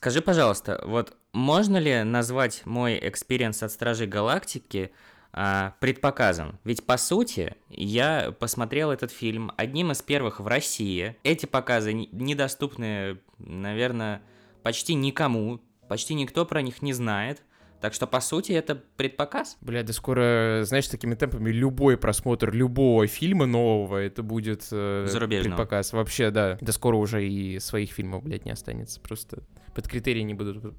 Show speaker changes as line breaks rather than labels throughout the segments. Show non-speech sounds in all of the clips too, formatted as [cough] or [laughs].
Скажи, пожалуйста, вот можно ли назвать мой experience от Стражей Галактики а, предпоказан? Ведь, по сути, я посмотрел этот фильм одним из первых в России. Эти показы недоступны, наверное, почти никому, почти никто про них не знает. Так что, по сути, это предпоказ.
Бля, да скоро, знаешь, такими темпами любой просмотр любого фильма нового, это будет э, предпоказ. Вообще, да. Да скоро уже и своих фильмов, блядь, не останется. Просто под критерии не будут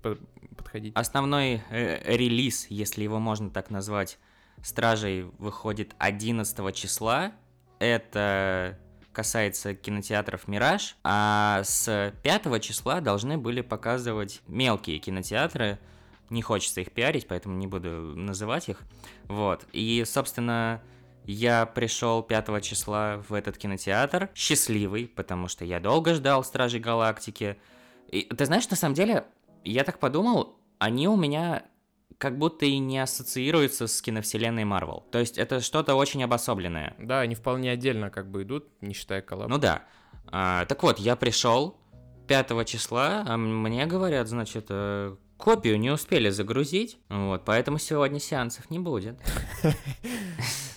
подходить.
Основной э, релиз, если его можно так назвать, Стражей выходит 11 числа. Это касается кинотеатров «Мираж», а с 5 числа должны были показывать мелкие кинотеатры, не хочется их пиарить, поэтому не буду называть их. Вот. И, собственно, я пришел 5 числа в этот кинотеатр, счастливый, потому что я долго ждал Стражей Галактики. И ты знаешь, на самом деле, я так подумал, они у меня как будто и не ассоциируются с киновселенной Марвел. То есть это что-то очень обособленное.
Да, они вполне отдельно как бы идут, не считая коллаб.
Ну да. А, так вот, я пришел 5 числа, а мне говорят, значит, э, Копию не успели загрузить, вот, поэтому сегодня сеансов не будет. [laughs]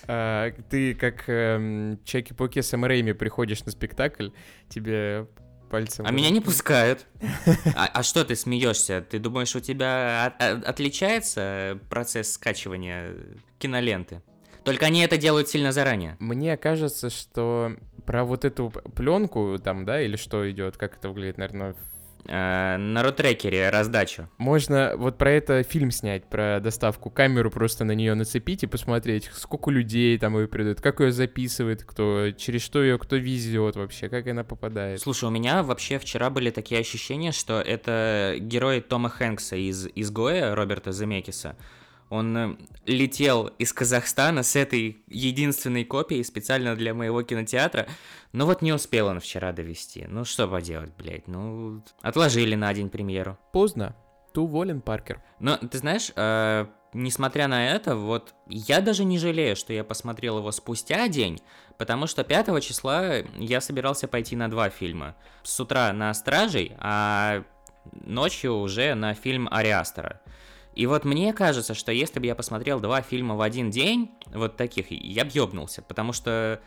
А, ты как эм, Чеки-Поки с Рэйми приходишь на спектакль, тебе пальцем...
А меня не пускают. [laughs] А, а что ты смеешься? Ты думаешь, у тебя от, отличается процесс скачивания киноленты? Только они это делают сильно заранее.
Мне кажется, что про вот эту пленку там, да, или что идет, как это выглядит, наверное,
э, на рутрекере раздачу.
Можно вот про это фильм снять, про доставку, камеру просто на нее нацепить и посмотреть, сколько людей там ее придут, как ее записывает, кто, через что ее кто везет вообще, как она попадает.
Слушай, у меня вообще вчера были такие ощущения, что это герой Тома Хэнкса из «Изгоя» Роберта Земекиса. Он э, летел из Казахстана с этой единственной копией специально для моего кинотеатра, но вот не успел он вчера довести. Ну что поделать, блядь, ну отложили на день премьеру.
Поздно. Ты уволен, Паркер.
Но ты знаешь, э, несмотря на это, вот я даже не жалею, что я посмотрел его спустя день, потому что 5 числа я собирался пойти на два фильма. С утра на «Стражей», а ночью уже на фильм «Ариастера». И вот мне кажется, что если бы я посмотрел два фильма в один день, вот таких, я б ёбнулся, потому что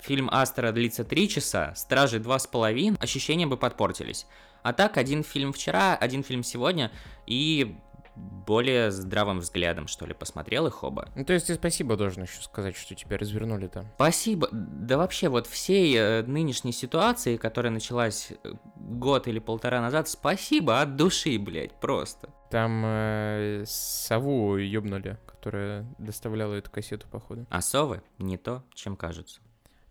фильм Астера длится три часа, Стражи два с половиной, ощущения бы подпортились. А так, один фильм вчера, один фильм сегодня, и более здравым взглядом, что ли, посмотрел их оба.
Ну, то есть ты спасибо должен еще сказать, что тебя развернули там.
Спасибо. Да вообще, вот всей э, нынешней ситуации, которая началась э, год или полтора назад, спасибо от души, блядь, просто.
Там э, сову ёбнули, которая доставляла эту кассету, походу.
А совы не то, чем кажутся.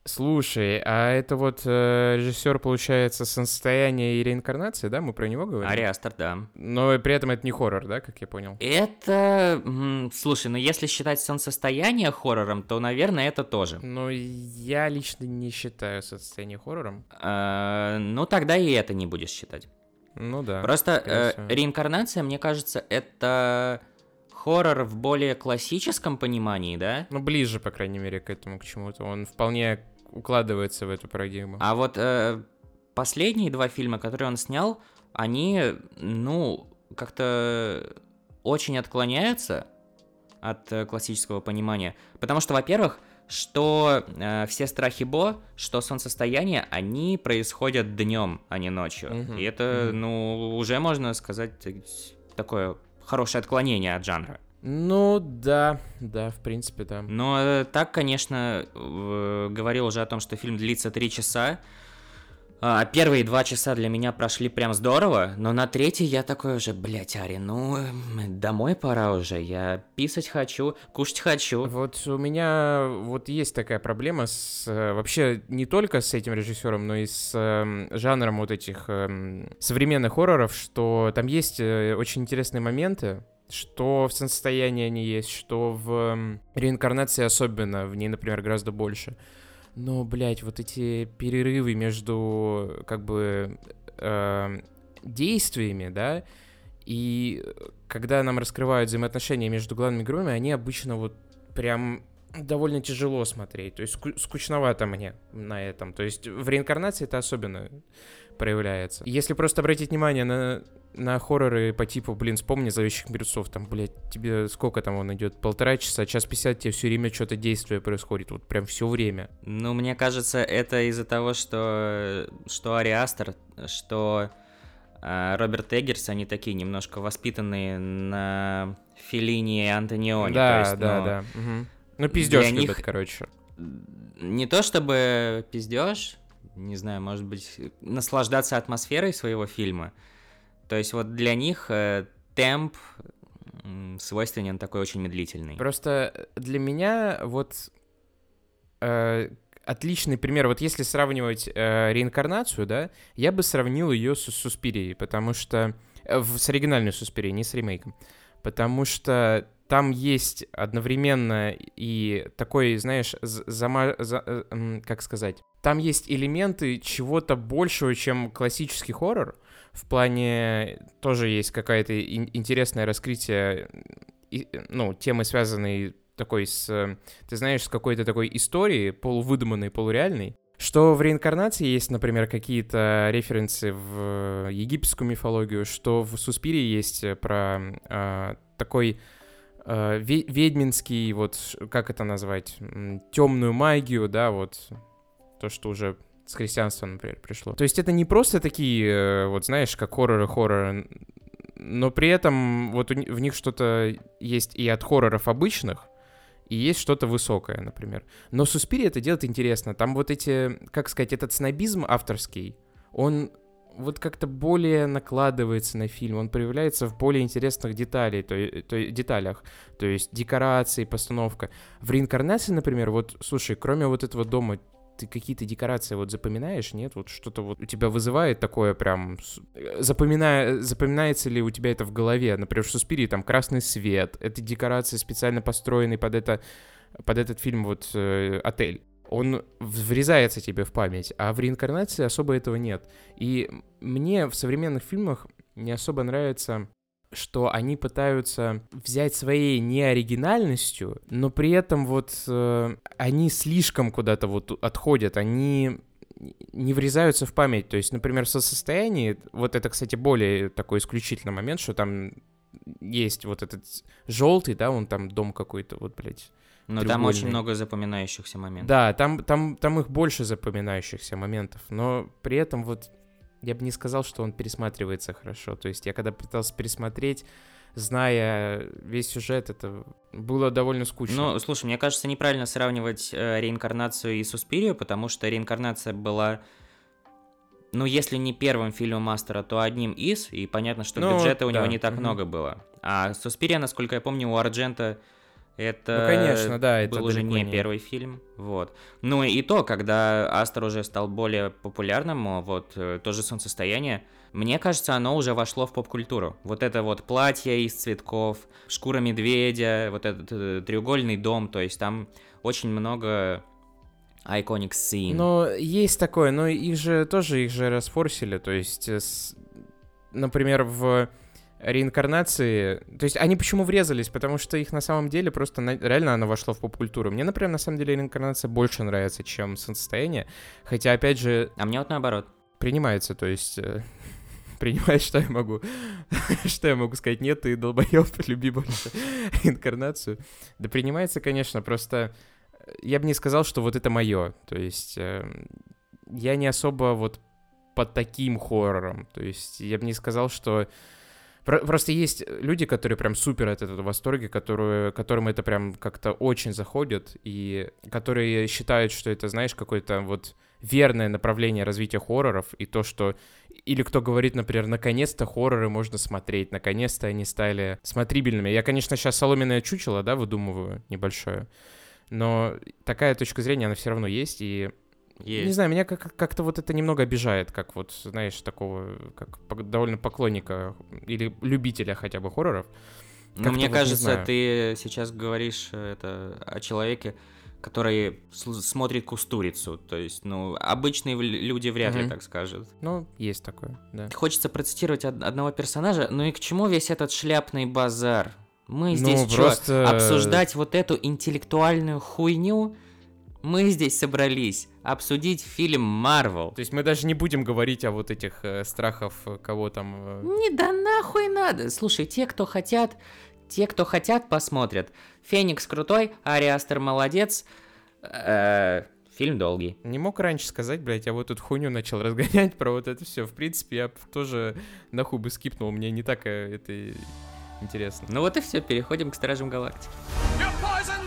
Слушай, а это вот э, режиссер, получается, состояние и реинкарнация, да? Мы про него говорим?
Ариастер, да.
Но при этом это не хоррор, да, как я понял?
Это... Слушай, ну если считать солнцестояние хоррором, то, наверное, это тоже.
Ну, я лично не считаю состояние хоррором.
А, ну, тогда и это не будешь считать.
Ну да.
Просто э, реинкарнация, мне кажется, это хоррор в более классическом понимании, да?
Ну, ближе, по крайней мере, к этому, к чему-то. Он вполне укладывается в эту парадигму.
А вот э, последние два фильма, которые он снял, они, ну, как-то очень отклоняются от э, классического понимания. Потому что, во-первых, что э, все страхи Бо, что солнцестояние, они происходят днем, а не ночью. Mm-hmm. И это, mm-hmm. ну, уже можно сказать такое хорошее отклонение от жанра.
Ну да, да, в принципе, да.
Но э, так, конечно, э, говорил уже о том, что фильм длится три часа. А, первые два часа для меня прошли прям здорово, но на третий я такой уже, блядь, Ари, ну, домой пора уже, я писать хочу, кушать хочу.
Вот у меня вот есть такая проблема с, э, вообще не только с этим режиссером, но и с э, жанром вот этих э, современных хорроров, что там есть э, очень интересные моменты, что в состоянии они есть, что в реинкарнации особенно, в ней, например, гораздо больше. Но, блядь, вот эти перерывы между, как бы, э, действиями, да, и когда нам раскрывают взаимоотношения между главными героями, они обычно вот прям довольно тяжело смотреть. То есть скучновато мне на этом. То есть в реинкарнации это особенно проявляется. Если просто обратить внимание на на хорроры по типу, блин, вспомни «Зловещих мертвецов», там, блядь, тебе сколько там он идет? Полтора часа, час пятьдесят, тебе все время что-то действие происходит, вот прям все время.
Ну, мне кажется, это из-за того, что, что Ари Астер, что э, Роберт Эггерс, они такие немножко воспитанные на Филини и Антониони.
Да,
есть,
да,
ну,
да. Угу. Ну, пиздеж любят,
них...
короче.
Не то чтобы пиздеж, не знаю, может быть, наслаждаться атмосферой своего фильма, то есть вот для них э, темп свойственен такой очень медлительный.
Просто для меня вот э, отличный пример. Вот если сравнивать э, реинкарнацию, да, я бы сравнил ее с Суспирией, потому что... Э, с оригинальной Суспирией, не с ремейком. Потому что там есть одновременно и такой, знаешь, зама... За, э, как сказать? Там есть элементы чего-то большего, чем классический хоррор, в плане тоже есть какая-то интересное раскрытие, ну, темы, связанной такой с, ты знаешь, с какой-то такой историей, полувыдуманной, полуреальной, что в реинкарнации есть, например, какие-то референсы в египетскую мифологию, что в Суспире есть про э, такой э, ведьминский, вот, как это назвать, темную магию, да, вот, то, что уже с христианства, например, пришло. То есть это не просто такие, э, вот знаешь, как хорроры-хорроры, но при этом вот в них что-то есть и от хорроров обычных, и есть что-то высокое, например. Но Суспири это делает интересно. Там вот эти, как сказать, этот снобизм авторский, он вот как-то более накладывается на фильм, он проявляется в более интересных деталей, то, то, деталях, то есть декорации, постановка. В реинкарнации, например, вот, слушай, кроме вот этого дома ты какие-то декорации вот запоминаешь, нет? Вот что-то вот у тебя вызывает такое прям... Запоминая... Запоминается ли у тебя это в голове? Например, в Суспирии там красный свет, это декорации специально построенные под это под этот фильм вот э, отель. Он врезается тебе в память, а в реинкарнации особо этого нет. И мне в современных фильмах не особо нравится что они пытаются взять своей неоригинальностью, но при этом вот э, они слишком куда-то вот отходят, они не врезаются в память. То есть, например, со состоянии, вот это, кстати, более такой исключительный момент, что там есть вот этот желтый, да, он там дом какой-то, вот, блядь.
Но там очень много запоминающихся моментов.
Да, там, там, там их больше запоминающихся моментов, но при этом вот я бы не сказал, что он пересматривается хорошо. То есть я когда пытался пересмотреть, зная весь сюжет, это было довольно скучно.
Ну, слушай, мне кажется, неправильно сравнивать э, реинкарнацию и Суспирию, потому что реинкарнация была ну, если не первым фильмом Мастера, то одним из, и понятно, что ну, бюджета у да. него не так угу. много было. А Суспирия, насколько я помню, у Арджента это
ну, конечно, да, это
был уже не, не первый фильм, вот. Ну и то, когда Астер уже стал более популярным, вот э, то же солнцестояние, мне кажется, оно уже вошло в поп-культуру. Вот это вот платье из цветков, шкура медведя, вот этот, этот треугольный дом, то есть там очень много iconic scene.
Но есть такое, но их же тоже их же расфорсили, то есть, э, с, например, в реинкарнации, то есть они почему врезались? Потому что их на самом деле просто на... реально оно вошло в поп-культуру. Мне, например, на самом деле реинкарнация больше нравится, чем солнцестояние, хотя, опять же...
А мне вот наоборот.
Принимается, то есть... Э, [laughs] принимает, что я могу. [laughs] что я могу сказать? Нет, ты долбоеб, [laughs] люби больше реинкарнацию. Да принимается, конечно, просто э, я бы не сказал, что вот это мое. То есть э, я не особо вот под таким хоррором. То есть я бы не сказал, что Просто есть люди, которые прям супер от этого в восторге, которые, которым это прям как-то очень заходит, и которые считают, что это, знаешь, какое-то вот верное направление развития хорроров, и то, что... Или кто говорит, например, наконец-то хорроры можно смотреть, наконец-то они стали смотрибельными. Я, конечно, сейчас соломенное чучело, да, выдумываю небольшое, но такая точка зрения, она все равно есть, и есть. Не знаю, меня как- как-то вот это немного обижает, как вот, знаешь, такого, как довольно поклонника или любителя хотя бы хорроров.
Ну, мне вот кажется, ты сейчас говоришь э, это о человеке, который смотрит кустурицу. То есть, ну, обычные люди вряд ли так скажут.
Ну, есть такое, да.
Хочется процитировать од- одного персонажа, ну и к чему весь этот шляпный базар? Мы ну, здесь ну, что, просто... обсуждать вот эту интеллектуальную хуйню? Мы здесь собрались обсудить фильм Марвел.
То есть мы даже не будем говорить о вот этих э, страхах, э, кого там... э,
Не да нахуй надо. Слушай, те, кто хотят, те, кто хотят, посмотрят. Феникс крутой, Ари Астер молодец. Э, Фильм долгий.
Не мог раньше сказать, блядь, я вот тут хуйню начал [laughs] разгонять про вот это все. В принципе, я тоже нахуй бы скипнул, мне не так э, это интересно.
Ну вот и все, переходим к Стражам Галактики.
Your poison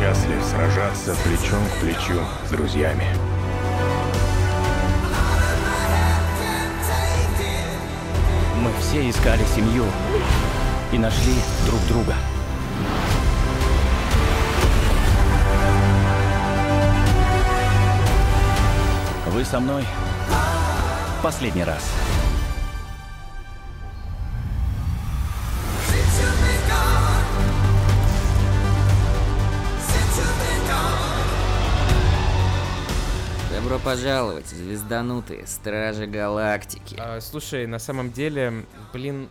счастлив сражаться плечом к плечу с друзьями.
Мы все искали семью и нашли друг друга. Вы со мной последний раз.
Добро пожаловать, звезданутые Стражи Галактики.
А, слушай, на самом деле, блин,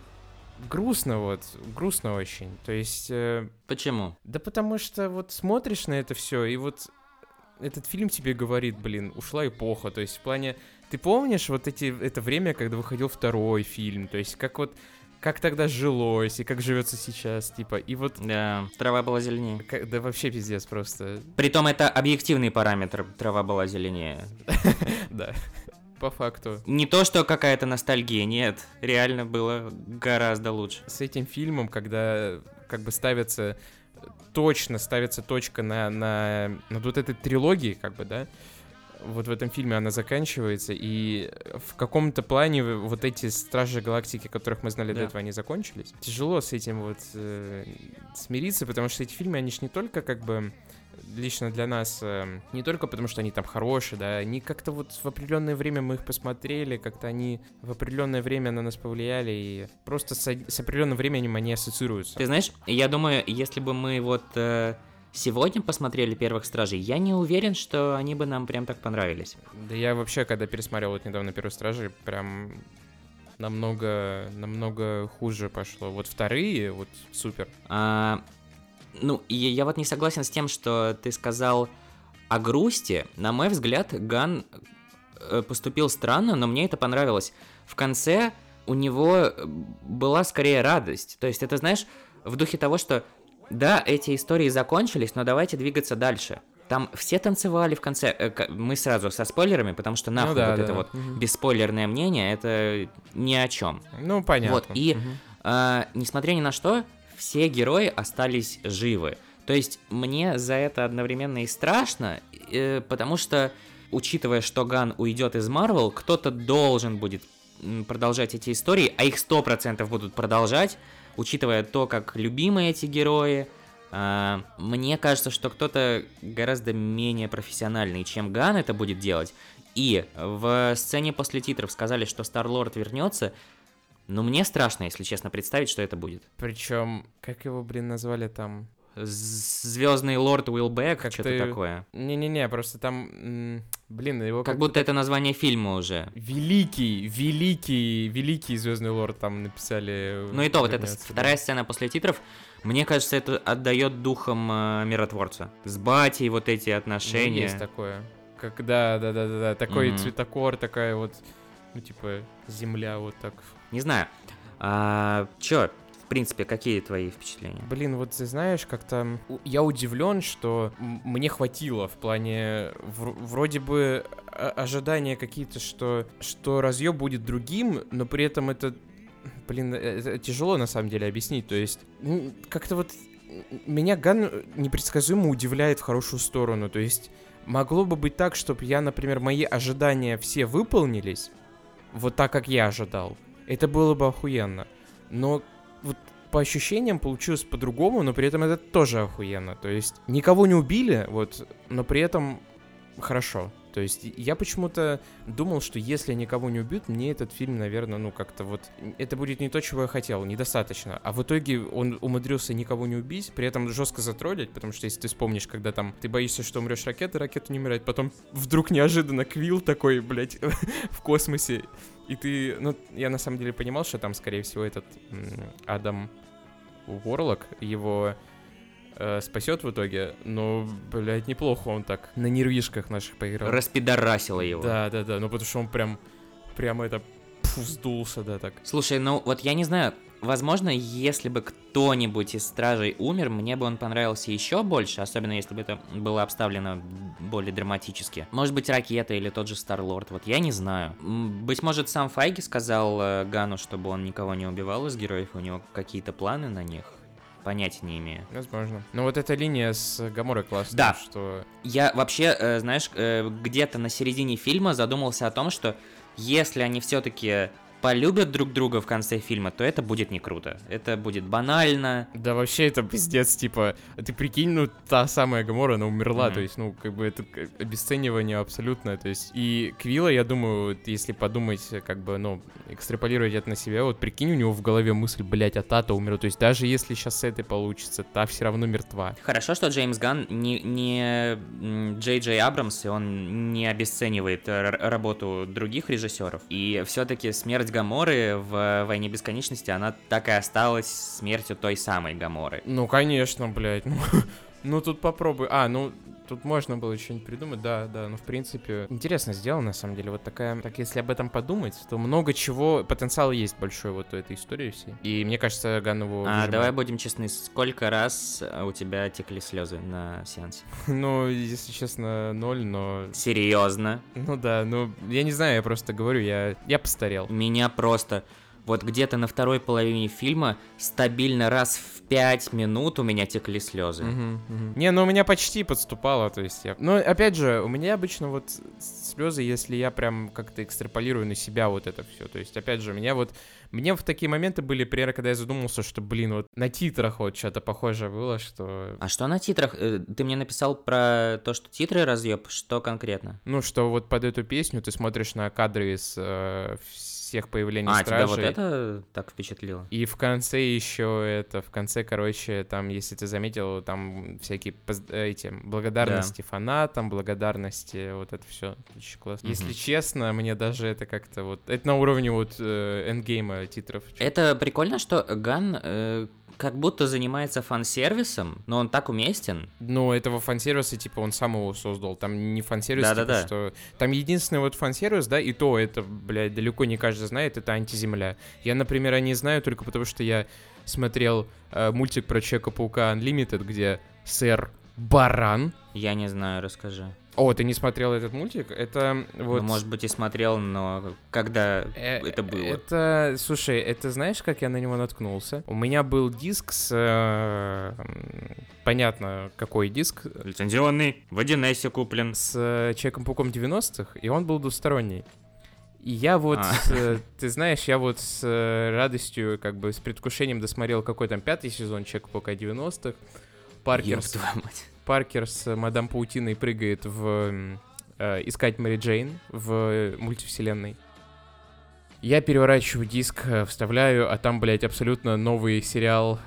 грустно вот, грустно очень. То есть, э,
Почему?
да потому что вот смотришь на это все, и вот этот фильм тебе говорит, блин, ушла эпоха. То есть в плане, ты помнишь вот эти, это время, когда выходил второй фильм, то есть как вот, как тогда жилось и как живется сейчас, типа, и вот
Да, трава была зеленее.
Как- Да вообще пиздец просто.
Притом это объективный параметр, трава была зеленее. [laughs]
Да. По факту.
Не то, что какая-то ностальгия, нет, реально было гораздо лучше.
С этим фильмом, когда как бы ставится точно ставится точка на, на, на вот этой трилогии, как бы, да, вот в этом фильме она заканчивается, и в каком-то плане вот эти Стражи Галактики, которых мы знали до
Да.
этого, они закончились. Тяжело с этим вот э, смириться, потому что эти фильмы, они ж не только как бы лично для нас, э, не только потому, что они там хорошие, да, они как-то вот в определенное время мы их посмотрели, как-то они в определенное время на нас повлияли, и просто с, с определенным временем они ассоциируются.
Ты знаешь, я думаю, если бы мы вот э, сегодня посмотрели первых стражей, я не уверен, что они бы нам прям так понравились.
Да я вообще, когда пересмотрел вот недавно «Первые стражи», прям намного, намного хуже пошло. Вот вторые, вот супер.
А, ну, и я вот не согласен с тем, что ты сказал о грусти. На мой взгляд, Ган э, поступил странно, но мне это понравилось. В конце у него э, была скорее радость. То есть это, знаешь, в духе того, что да, эти истории закончились, но давайте двигаться дальше. Там все танцевали в конце. э, Мы сразу со спойлерами, потому что нахуй
да,
вот
да,
это
да.
вот
Мгм.
бесспойлерное мнение, это ни о чем.
Ну, понятно.
Вот, и
Мгм.
а, несмотря ни на что, все герои остались живы. То есть мне за это одновременно и страшно, э, потому что, учитывая, что Ган уйдет из Марвел, кто-то должен будет продолжать эти истории, а их 100% будут продолжать, учитывая то, как любимы эти герои. А, мне кажется, что кто-то гораздо менее профессиональный, чем Ган это будет делать. И в сцене после титров сказали, что Стар-Лорд вернется, но мне страшно, если честно, представить, что это будет.
Причем, как его, блин, назвали там?
Звездный лорд Уилбек,
Как
что-то
ты-
такое.
Не-не-не, просто там, блин, его
Как будто это название фильма уже.
Великий, великий, великий Звездный Лорд там написали.
Ну и то, вот эта вторая сцена после титров, мне кажется, это отдает духом э, миротворца. С батей вот эти
Ну,
отношения.
есть такое. Как, да, да, да, да, да. Такой
Мгм.
цветокор, такая вот, ну, типа, земля вот так.
Не знаю. А, чё, принципе, какие твои впечатления?
Блин, вот ты знаешь, как-то я удивлен, что мне хватило в плане вр- вроде бы о- ожидания какие-то, что что разъем будет другим, но при этом это, блин, э, это тяжело на самом деле объяснить. То есть м, как-то вот меня Ган непредсказуемо удивляет в хорошую сторону. То есть могло бы быть так, чтобы я, например, мои ожидания все выполнились, вот так, как я ожидал. Это было бы охуенно. Но вот по ощущениям получилось по-другому, но при этом это тоже охуенно. То есть никого не убили, вот, но при этом хорошо. То есть я почему-то думал, что если никого не убьют, мне этот фильм, наверное, ну как-то вот... Это будет не то, чего я хотел, недостаточно. А в итоге он умудрился никого не убить, при этом жестко затроллить, потому что если ты вспомнишь, когда там ты боишься, что умрешь ракеты, ракета не умирает, потом вдруг неожиданно Квилл такой, блядь, [laughs] в космосе, и ты... Ну, я на самом деле понимал, что там, скорее всего, этот Адам Уорлок, его э, спасет в итоге, но, блядь, неплохо он так на нервишках наших поиграл.
Распидорасила его.
Да, да, да, ну потому что он прям, прям это, пф, сдулся, да, так.
Слушай, ну вот я не знаю, возможно, если бы кто-нибудь из стражей умер, мне бы он понравился еще больше, особенно если бы это было обставлено более драматически. Может быть, ракета или тот же Старлорд, вот я не знаю. Быть может, сам Файги сказал э, Гану, чтобы он никого не убивал из героев, у него какие-то планы на них. Понятия не имею.
Возможно. Но вот эта линия с Гаморой классная,
Да.
что...
Я вообще, э, знаешь, э, где-то на середине фильма задумался о том, что если они все-таки полюбят друг друга в конце фильма, то это будет не круто. Это будет банально.
Да вообще это пиздец, типа, ты прикинь, ну та самая Гамора, она умерла,
Мгм.
то есть, ну, как бы это обесценивание абсолютное, то есть, и Квилла, я думаю, если подумать, как бы, ну, экстраполировать это на себя, вот прикинь, у него в голове мысль, блядь, а та-то умерла, то есть, даже если сейчас с этой получится, та все равно мертва.
Хорошо, что Джеймс Ганн не, не Джей Джей Абрамс, и он не обесценивает работу других режиссеров. И все-таки смерть Гаморы в «Войне бесконечности», она так и осталась смертью той самой Гаморы.
Ну, конечно, блядь, [laughs] ну, тут попробуй, а, ну, тут можно было что-нибудь придумать, да, да, ну, в принципе, интересно сделано, на самом деле, вот такая, так если об этом подумать, то много чего, потенциал есть большой вот у этой истории всей, и мне кажется, его
А
выжимает.
давай будем честны, сколько раз э, у тебя текли слезы на сеансе? [laughs]
Ну, если честно, ноль, но...
Серьезно?
Ну да, ну, я не знаю, я просто говорю, я, я постарел.
Меня просто вот где-то на второй половине фильма стабильно раз в пять минут у меня текли слезы.
Мгм, мгм. Не, ну у меня почти подступало, то есть я... Но опять же, у меня обычно вот слезы, если я прям как-то экстраполирую на себя вот это все. То есть, опять же, у меня вот... Мне в такие моменты были, примерно, когда я задумался, что, блин, вот на титрах вот что-то похожее было, что...
А что на титрах? Э, Ты мне написал про то, что титры разъеб. Что конкретно?
Ну, что вот под эту песню ты смотришь на кадры из э, всех появлений
а, тебя
стражей.
вот это так впечатлило?
И в конце еще это, в конце, короче, там, если ты заметил, там всякие поз- эти благодарности фанатам, благодарности, вот это все очень классно.
Мгм.
Если честно, мне даже это как-то вот, это на уровне вот э, эндгейма титров.
Это прикольно, что Ган э, как будто занимается фан-сервисом, но он так уместен.
Ну, этого фан-сервиса, типа, он сам его создал. Там не фан-сервис, типа,
Да-да-да.
что... Там единственный вот фан-сервис, да, и то это, блядь, далеко не каждый знает, это антиземля. Я, например, не знаю только потому, что я смотрел э, мультик про Человека-паука Unlimited, где сэр Баран...
Я не знаю, расскажи.
О, ты не смотрел этот мультик? Это вот...
Ну, может быть, и смотрел, но когда
Э,
это было?
Это, слушай, это знаешь, как я на него наткнулся? У меня был диск с... э, понятно, какой диск.
Лицензионный, в 1С куплен.
С э, Человеком-пауком 90-х, и он был двусторонний. И я вот,
А.
э, ты знаешь, я вот с э, радостью, как бы с предвкушением досмотрел какой там пятый сезон Человека-паука 90-х. Паркер, с-. Паркер с мадам Паутиной прыгает в э, «Искать Мэри Джейн» в э, мультивселенной. Я переворачиваю диск, э, вставляю, а там, блядь, абсолютно новый сериал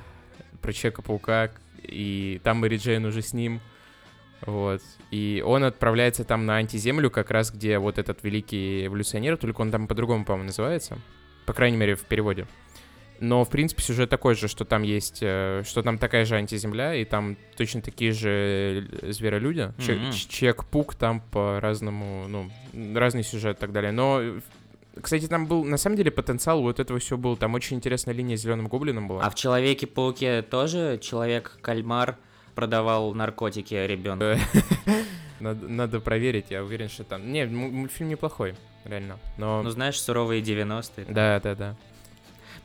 про Человека-паука, и там Мэри Джейн уже с ним. Вот. И он отправляется там на антиземлю, как раз где вот этот великий эволюционер, только он там по-другому, по-моему, называется. По крайней мере, в переводе. Но, в принципе, сюжет такой же, что там есть, э, что там такая же антиземля, и там точно такие же э, зверолюди. Че-
Мгм.
ч- Человек-пук там по-разному, ну, разный сюжет и так далее. Но, э, кстати, там был, на самом деле, потенциал вот этого все был. Там очень интересная линия с Зеленым Гоблином была.
А в Человеке-пауке тоже человек-кальмар продавал наркотики ребенку? [laughs]
Надо, надо проверить, я уверен, что там... Не, мультфильм неплохой, реально. Но...
Ну, знаешь, суровые 90-е.
Да, да, да.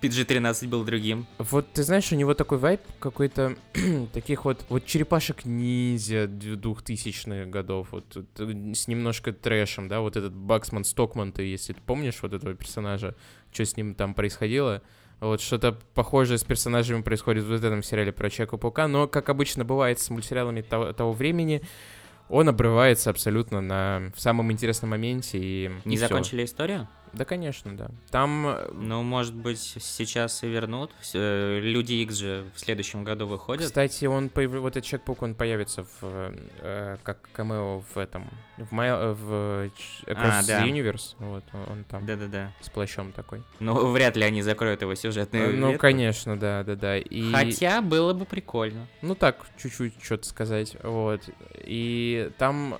PG-13 был другим.
Вот ты знаешь, у него такой вайп какой-то [clears throat] таких вот вот черепашек ниндзя двухтысячных годов, вот, вот, э, с немножко трэшем, да, вот этот Баксман Стокман, ты, если ты помнишь вот этого персонажа, что с ним там происходило, вот что-то похожее с персонажами происходит в этом сериале про Человека-паука, но, как обычно бывает с мультсериалами того, того времени, он обрывается абсолютно на в самом интересном моменте и
Не
и
закончили историю?
Да, конечно, да. Там э,
Ну, может быть, сейчас и вернут. Э, Люди Икс же в следующем году выходят.
Кстати, он появ- вот этот Человек-паук, он появится в, э, как камео в этом, в, Май- в Ч- Across
А, да.
the Universe, вот, он там
Да-да-да.
с плащом такой.
Ну, вряд ли они закроют его сюжетную
ну,
ветку.
конечно, да, да, да. И,
Хотя было бы прикольно.
ну так, чуть-чуть что-то сказать, вот. И там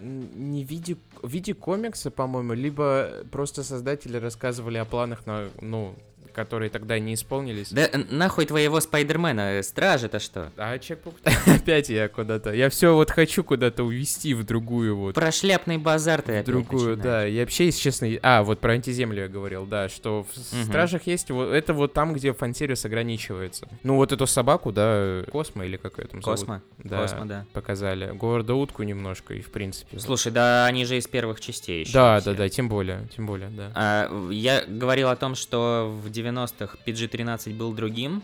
не в виде, в виде комикса, по-моему, либо просто создатели рассказывали о планах, на, ну, которые тогда не исполнились.
Да нахуй твоего Спайдермена, э, стражи-то что?
А Человек-паук... [laughs] Опять я куда-то... Я все вот хочу куда-то увести в другую вот...
Про шляпный базар ты
В другую, да. Я вообще, если честно... А, вот про антиземлю я говорил, да, что в. Стражах есть... Вот, это вот там, где фан-сервис ограничивается. Ну, вот эту собаку, да, Космо или как ее там зовут?
Космо?
Да,
Космо, да.
показали. Говарда утку немножко, и в принципе...
Слушай, да они же из первых частей еще.
да, да, да, тем более, тем более, да.
А, я говорил о том, что в 90-х PG-13 был другим,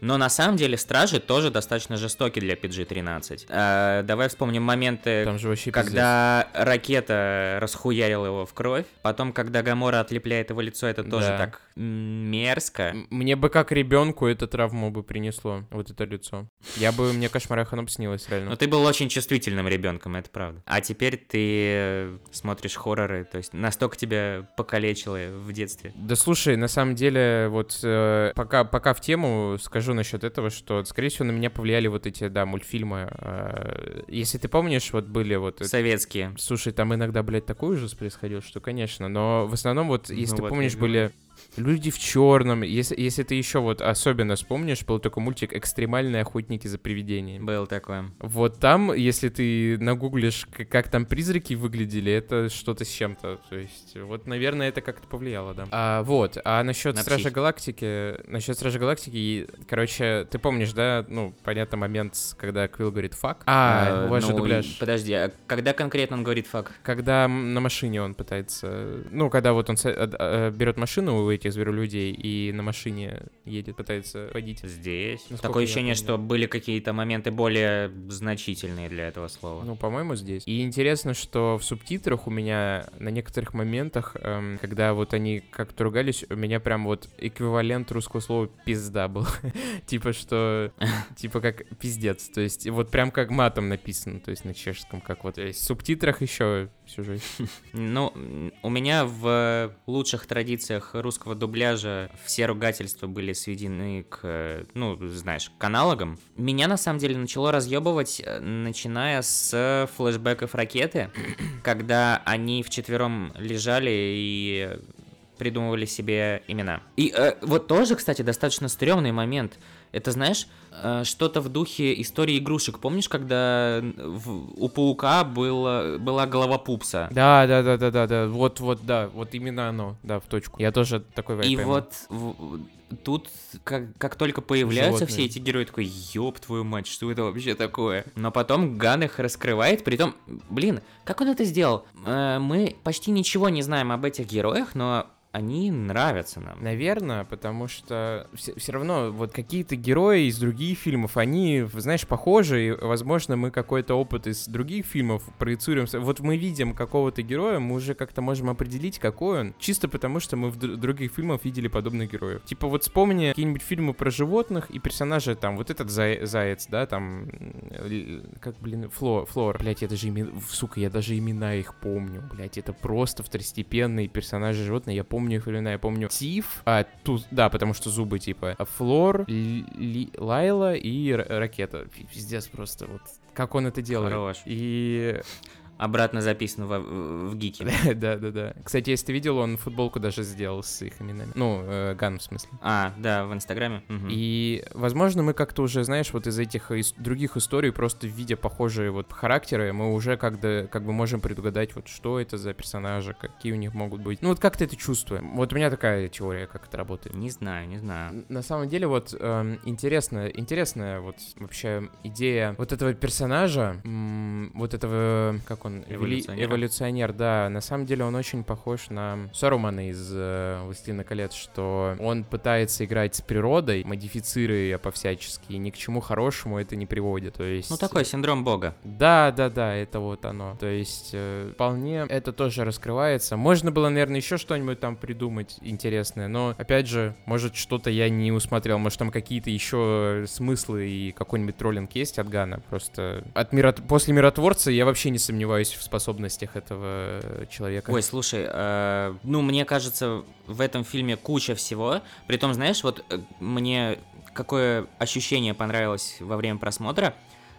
но на самом деле Стражи тоже достаточно жестоки для PG-13. А, давай вспомним моменты,
Там же вообще пиздец.
когда ракета расхуярила его в кровь, потом, когда Гамора отлепляет его лицо, это тоже
Да.
так мерзко.
Мне бы как ребенку эту травму бы принесло, вот это лицо. Я бы, мне кошмарах оно снилось, реально.
Но ты был очень чувствительным ребенком, это правда. А теперь ты э, смотришь хорроры, то есть настолько тебя покалечило в детстве.
Да слушай, на самом деле, вот э, пока, пока в тему скажу насчет этого, что, скорее всего, на меня повлияли вот эти, да, мультфильмы. Э, если ты помнишь, вот были вот...
Советские.
Слушай, там иногда, блядь, такой ужас происходил, что, конечно, но в основном вот, если
Ну
ты
вот
помнишь, были Люди в черном. Если, если ты еще вот особенно вспомнишь, был такой мультик «Экстремальные охотники за привидениями».
Был такое.
Вот там, если ты нагуглишь, как там призраки выглядели, это что-то с чем-то. То есть, вот, наверное, это как-то повлияло, да. А, вот, а насчет
На
Стража. Галактики, насчет Стража Галактики, короче, ты помнишь, да, ну, понятно, момент, когда Квилл говорит «фак». А,
Э,
у вас же
ну,
дубляж.
Подожди, а когда конкретно он говорит фак?
Когда на машине он пытается... Ну, когда вот он берет машину у этих зверолюдей и на машине едет, пытается водить.
Здесь.
Насколько
Такое ощущение, что были какие-то моменты более значительные для этого слова.
Ну, по-моему, здесь. И интересно, что в субтитрах у меня на некоторых моментах, эм, когда вот они как-то ругались, у меня прям вот эквивалент русского слова «пизда» был. [laughs] Типа, что... [laughs] Типа как пиздец. То есть вот прям как матом написано, то есть на чешском, как вот. В субтитрах еще всю жизнь. [laughs]
Ну, у меня в лучших традициях русского дубляжа все ругательства были сведены к, ну, знаешь, к аналогам. Меня, на самом деле, начало разъебывать, э, начиная с флешбеков ракеты, [clears throat] когда они вчетвером лежали и придумывали себе имена. И э, вот тоже, кстати, достаточно стрёмный момент. Это, знаешь, э, что-то в духе истории игрушек. Помнишь, когда в- у паука было, была голова пупса?
Да, да, да, да, да, да. Вот, вот, да, вот именно оно, да, в точку. Я тоже такой вайп
И
пойму.
вот в- тут, как, как только появляются все
Животные.
эти герои, такой, ёб твою мать, что это вообще такое? Но потом Ган их раскрывает, притом, блин, как он это сделал? Э, мы почти ничего не знаем об этих героях, но они нравятся нам.
Наверное, потому что все, равно вот какие-то герои из других фильмов, они, знаешь, похожи, и, возможно, мы какой-то опыт из других фильмов проецируем. Вот мы видим какого-то героя, мы уже как-то можем определить, какой он, чисто потому что мы в других фильмах видели подобных героев. Типа вот вспомни какие-нибудь фильмы про животных и персонажи, там, вот этот зай- заяц, да, там, как, блин, Флор, Флор, блядь, я даже имена, сука, я даже имена их помню, блядь, это просто второстепенные персонажи животные, я помню их имена, я помню Тиф, а, тут, да, потому что зубы, типа, Флор, Ли- Лайла и Ракета, Пи- пиздец просто, вот, как он это делает.
Хорош.
И
Обратно записано в, в, гике. [laughs]
да, да, да. Кстати, если ты видел, он футболку даже сделал с их именами. Ну, э, Ган, в смысле.
А, да, в Инстаграме.
И, возможно, мы как-то уже, знаешь, вот из этих ис- других историй, просто видя похожие вот характеры, мы уже как-то, как бы можем предугадать, вот что это за персонажи, какие у них могут быть. Ну, вот как-то это чувствуем. Вот у меня такая теория, как это работает.
Не знаю, не знаю.
На самом деле, вот эм, интересная, интересная вот вообще идея вот этого персонажа. Вот этого, как он,
Эволюционера.
эволюционер, да, на самом деле он очень похож на Сарумана из э, «Властелина колец», что он пытается играть с природой, модифицируя ее по-всячески, и ни к чему хорошему это не приводит, то есть...
Ну, такой синдром бога.
Да, да, да, это вот оно. То есть э, вполне это тоже раскрывается. Можно было, наверное, еще что-нибудь там придумать интересное, но опять же, может что-то я не усмотрел, может там какие-то еще смыслы и какой-нибудь троллинг есть от Гана. Просто от миро... после миротворца я вообще не сомневаюсь в способностях этого э, человека.
Ой, слушай, э, ну, мне кажется, в этом фильме куча всего. Притом, знаешь, вот э, мне какое ощущение понравилось во время просмотра.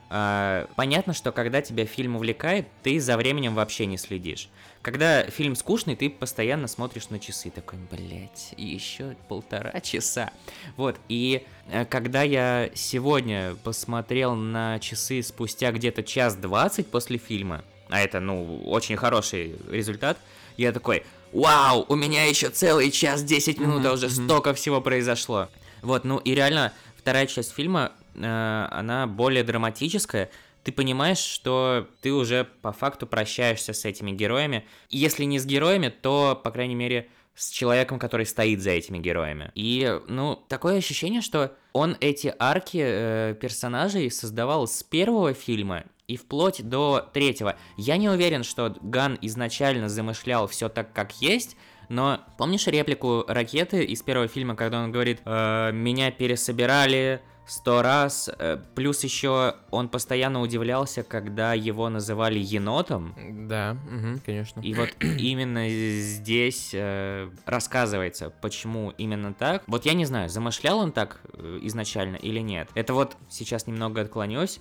Э, понятно, что когда тебя фильм увлекает, ты за временем вообще не следишь. Когда фильм скучный, ты постоянно смотришь на часы, такой, блять, еще полтора часа. Вот, и э, когда я сегодня посмотрел на часы спустя где-то час двадцать после фильма, а это, ну, очень хороший результат, я такой, вау, у меня еще целый час 10 минут, а уже столько всего произошло. Вот, ну и реально, вторая часть фильма, э, она более драматическая. Ты понимаешь, что ты уже по факту прощаешься с этими героями. И если не с героями, то, по крайней мере, с человеком, который стоит за этими героями. И, ну, такое ощущение, что он эти арки э, персонажей создавал с первого фильма и вплоть до третьего. Я не уверен, что Ган изначально замышлял все так, как есть, но помнишь реплику ракеты из первого фильма, когда он говорит «Э, «Меня пересобирали сто раз», э, плюс еще он постоянно удивлялся, когда его называли енотом,
Да, мгм, конечно.
и вот [clears throat] именно здесь э, рассказывается, почему именно так. Вот я не знаю, замышлял он так э, изначально или нет. Это вот сейчас немного отклонюсь.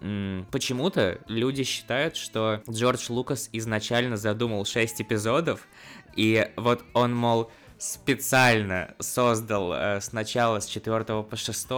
Почему-то люди считают, что Джордж Лукас изначально задумал 6 эпизодов, и вот он, мол, специально создал э, сначала с 4 по 6,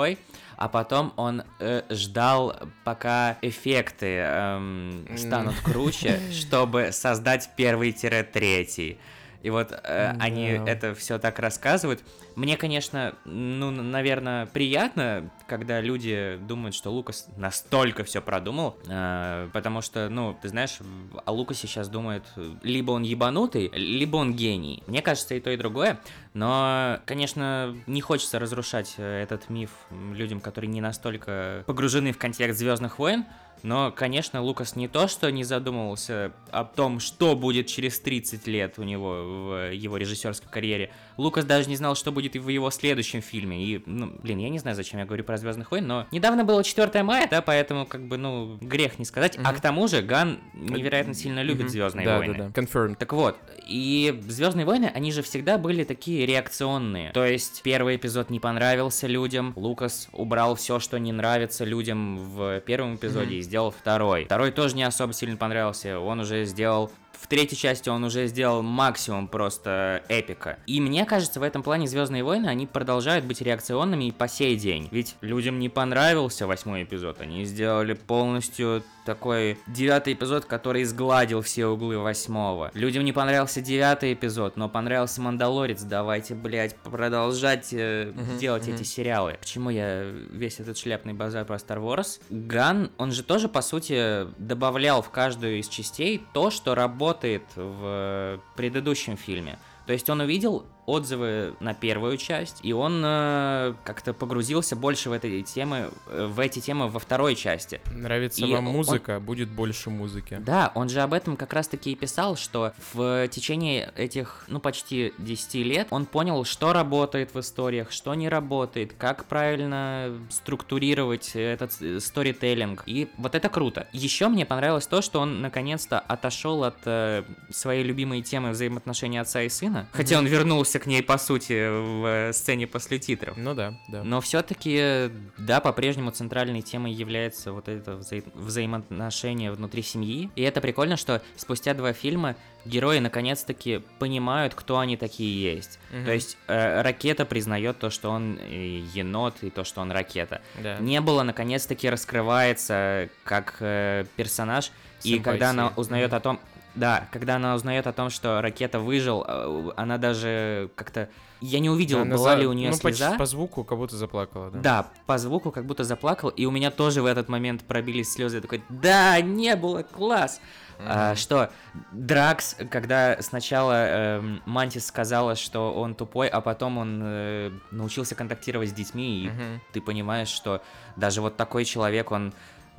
а потом он э, ждал, пока эффекты эм, станут круче, [laughs] чтобы создать первый-третий. И вот э, они
Да.
это все так рассказывают. Мне, конечно, ну, наверное, приятно, когда люди думают, что Лукас настолько все продумал, э, потому что, ну, ты знаешь, о Лукасе сейчас думают, либо он ебанутый, либо он гений. Мне кажется, и то, и другое, но, конечно, не хочется разрушать э, этот миф людям, которые не настолько погружены в контекст Звездных войн. Но, конечно, Лукас не то, что не задумывался о том, что будет через 30 лет у него в его режиссерской карьере. Лукас даже не знал, что будет и в его следующем фильме. И, ну, блин, я не знаю, зачем я говорю про Звездных войн, но недавно было 4 мая, да, поэтому, как бы, ну, грех не сказать. А к тому же Ган невероятно сильно любит
Мгм.
Звездные
да,
войны.
Да, да, Confirmed.
Так вот, и Звездные войны, они же всегда были такие реакционные. То есть первый эпизод не понравился людям, Лукас убрал все, что не нравится людям в первом эпизоде и сделал второй. Второй тоже не особо сильно понравился, он уже сделал в третьей части он уже сделал максимум просто эпика. И мне кажется, в этом плане Звездные войны, они продолжают быть реакционными и по сей день. Ведь людям не понравился восьмой эпизод. Они сделали полностью такой девятый эпизод, который сгладил все углы восьмого. Людям не понравился девятый эпизод, но понравился Мандалорец. Давайте, блядь, продолжать э, делать эти сериалы. Почему я весь этот шляпный базар про Star Wars? Ган, он же тоже, по сути, добавлял в каждую из частей то, что работает в предыдущем фильме. То есть он увидел отзывы на первую часть, и он э, как-то погрузился больше в этой темы, э, в эти темы во второй части.
Нравится
И
вам
он-
музыка, будет больше музыки.
Да, он же об этом как раз-таки и писал, что в течение этих, ну, почти 10 лет он понял, что работает в историях, что не работает, как правильно структурировать этот э, сторителлинг. И вот это круто. Еще мне понравилось то, что он наконец-то отошел от э, своей любимой темы взаимоотношений отца и сына. Хотя он вернулся к ней, по сути, в э, сцене после титров.
Ну да, да.
Но все-таки, да, по-прежнему центральной темой является вот это вза- взаимоотношение внутри семьи. И это прикольно, что спустя два фильма герои наконец-таки понимают, кто они такие есть.
Мгм.
То есть э, ракета признает то, что он э, енот, и то, что он ракета.
Да.
Не было, наконец-таки раскрывается как э, персонаж. И когда она узнает о том, Да, когда она узнает о том, что ракета выжил, э, она даже как-то... Я не увидел,
Она
была
за-
ли у нее
ну,
слеза.
по звуку как будто заплакала, да.
Да, по звуку как будто заплакал, и у меня тоже в этот момент пробились слезы. Я такой, да, не было, класс. А, что Дракс, когда сначала эм, Мантис сказала, что он тупой, а потом он э, научился контактировать с детьми, и
Мгм.
ты понимаешь, что даже вот такой человек, он э,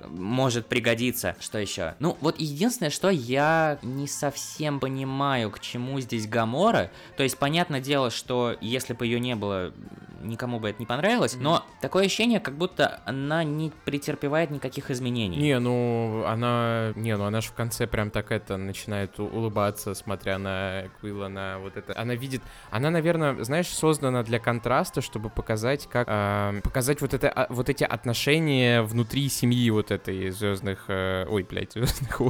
может пригодиться. Что еще? Ну, вот единственное, что я не совсем понимаю, к чему здесь Гамора. То есть, понятное дело, что если бы ее не было, никому бы это не понравилось, но такое ощущение, как будто она не претерпевает никаких изменений.
Не, ну она, не, ну она же в конце прям так это начинает улыбаться, смотря на Квилла, на вот это. Она видит, она, наверное, знаешь, создана для контраста, чтобы показать, как а, показать вот это, а, вот эти отношения внутри семьи вот этой звездных, э, ой, блядь, звездных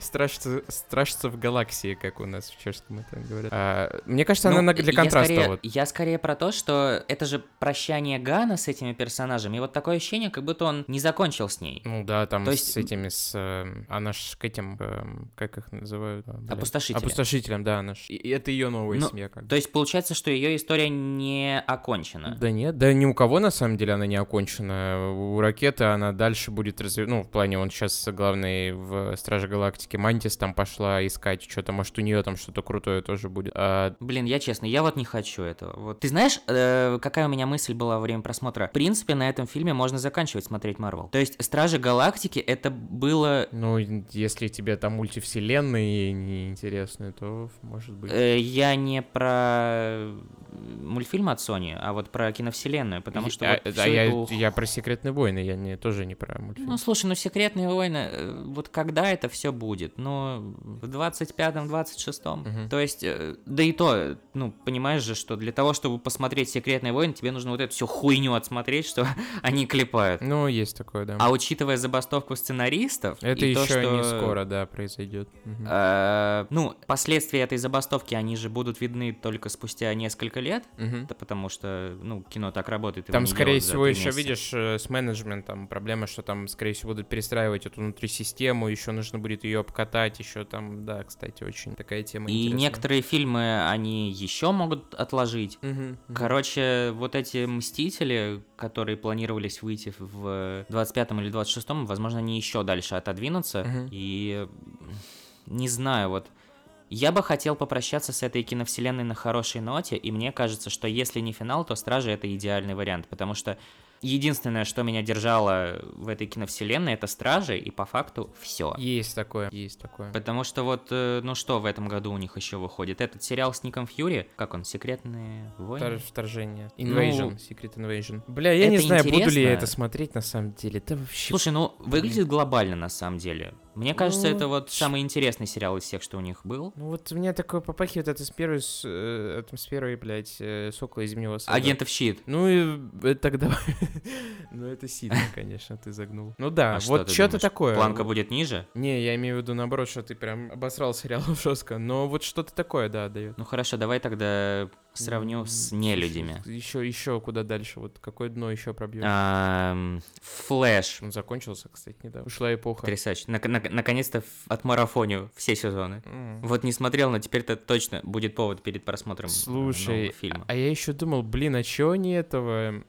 стражцев, стражцев галаксии, как у нас в чешском это говорят. А, мне кажется, она
Ну,
для
я
контраста
скорее,
вот.
Я скорее про то, что это же прощание Гана с этими персонажами, и вот такое ощущение, как будто он не закончил с ней.
Ну да, там
То
с
есть-
этими, с... э, она ж к этим, эм, как их называют? блядь? Опустошителям, да, она ж. И, это ее новая
Ну,
семья как бы.
То есть получается, что ее история не окончена.
Да нет, да ни у кого на самом деле она не окончена. У ракеты она дальше будет развиваться. Ну, в плане, он сейчас главный в Страже Галактики. Мантис там пошла искать что-то. Может, у нее там что-то крутое тоже будет. А,
Блин, я честно, я вот не хочу этого. Вот. Ты знаешь, э, какая у меня мысль была во время просмотра? В принципе, на этом фильме можно заканчивать смотреть Марвел. То есть, Стражи Галактики это было...
ну, если тебе там мультивселенные не интересны, то может быть.
э, я не про мультфильм от Sony, а вот про киновселенную, потому что
Я-
вот
да, я,
это
я про секретные войны, я не, тоже не про мультфильм.
Ну, слушай, ну секретные войны, э, вот когда это все будет? Ну, в 25-м, 26-м.
Мгм.
То есть, э, да и то, ну, понимаешь же, что для того, чтобы посмотреть секретные войны, тебе нужно вот эту всю хуйню отсмотреть, что [laughs] они клепают.
Ну, есть такое, да.
А учитывая забастовку сценаристов,
Это
и то,
еще не
что,
скоро, да, произойдет. Мгм.
э, ну, последствия этой забастовки, они же будут видны только спустя несколько лет,
Мгм.
это потому что, ну, кино так работает.
Там, скорее всего, еще
месяца.
видишь э, с менеджментом проблема, что там, скорее всего, будут перестраивать эту внутри систему, еще нужно будет ее обкатать, еще там, да, кстати, очень такая тема
И
интересная.
некоторые фильмы, они еще могут отложить.
Мгм, мгм.
Короче, вот эти Мстители, которые планировались выйти в 25-м или 26-м, возможно, они еще дальше отодвинутся.
Мгм.
И не знаю, вот я бы хотел попрощаться с этой киновселенной на хорошей ноте, и мне кажется, что если не финал, то Стражи это идеальный вариант, потому что единственное, что меня держало в этой киновселенной, это Стражи, и по факту все.
Есть такое, есть такое.
Потому что вот, э, ну что в этом году у них еще выходит? Этот сериал с Ником Фьюри, как он, Секретные войны?
Втор- Вторжение. Invasion,
Ну,
Secret Invasion. Бля, я не знаю, буду ли я
интересно.
это смотреть на самом деле. Да вообще.
Слушай, ну выглядит глобально на самом деле. Мне кажется,
Ну,
это вот самый интересный сериал из всех, что у них был.
Ну вот у меня такое попахивает это с первой, с, э, с первой, блядь, э, Сокола из Зимнего Сада.
Агентов Щит.
Ну и э, тогда... [laughs] ну это сильно, [laughs] конечно, ты загнул. Ну да,
А
вот что-то такое.
Планка будет ниже?
Не, я имею в виду наоборот, что ты прям обосрал сериал [laughs] жестко. Но вот что-то такое, да, дает.
Ну хорошо, давай тогда сравню с нелюдями.
Еще, еще куда дальше? Вот какое дно еще пробьешь?
Ам, Флэш.
Он закончился, кстати, недавно. Ушла эпоха.
Нак- Наконец-то в- отмарафоню все сезоны. Вот не смотрел, но теперь-то точно будет повод перед просмотром э,
Слушай,
фильма.
а я еще думал, блин, а чё они этого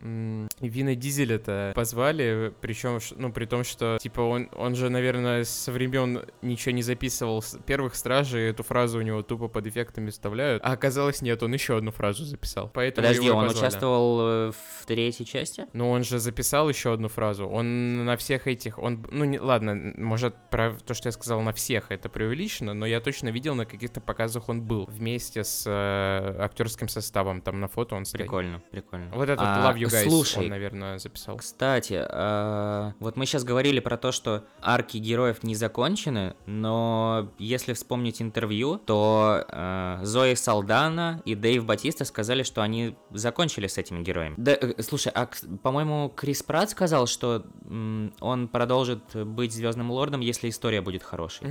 Вина Дизеля-то позвали, причем, ну, при том, что, типа, он, он же, наверное, со времен ничего не записывал с первых Стражей, эту фразу у него тупо под эффектами вставляют, а оказалось, нет, он еще одну фразу записал, поэтому
Подожди, он
позвали.
участвовал э, в третьей части?
Ну, он же записал еще одну фразу. Он на всех этих... Он, ну, не, ладно, может, про то, что я сказал на всех, это преувеличено, но я точно видел, на каких-то показах он был. Вместе с э, актерским составом. Там на фото он стоит.
Прикольно, прикольно.
Вот этот
А,
Love You Guys
Слушай,
он, наверное, записал.
Кстати, а, вот мы сейчас говорили про то, что арки героев не закончены, но если вспомнить интервью, то а, Зои Салдана и Дэйв Батиста сценаристы сказали, что они закончили с этими героями. Да, э, слушай, а, по-моему, Крис Пратт сказал, что м, он продолжит быть Звездным Лордом, если история будет хорошей.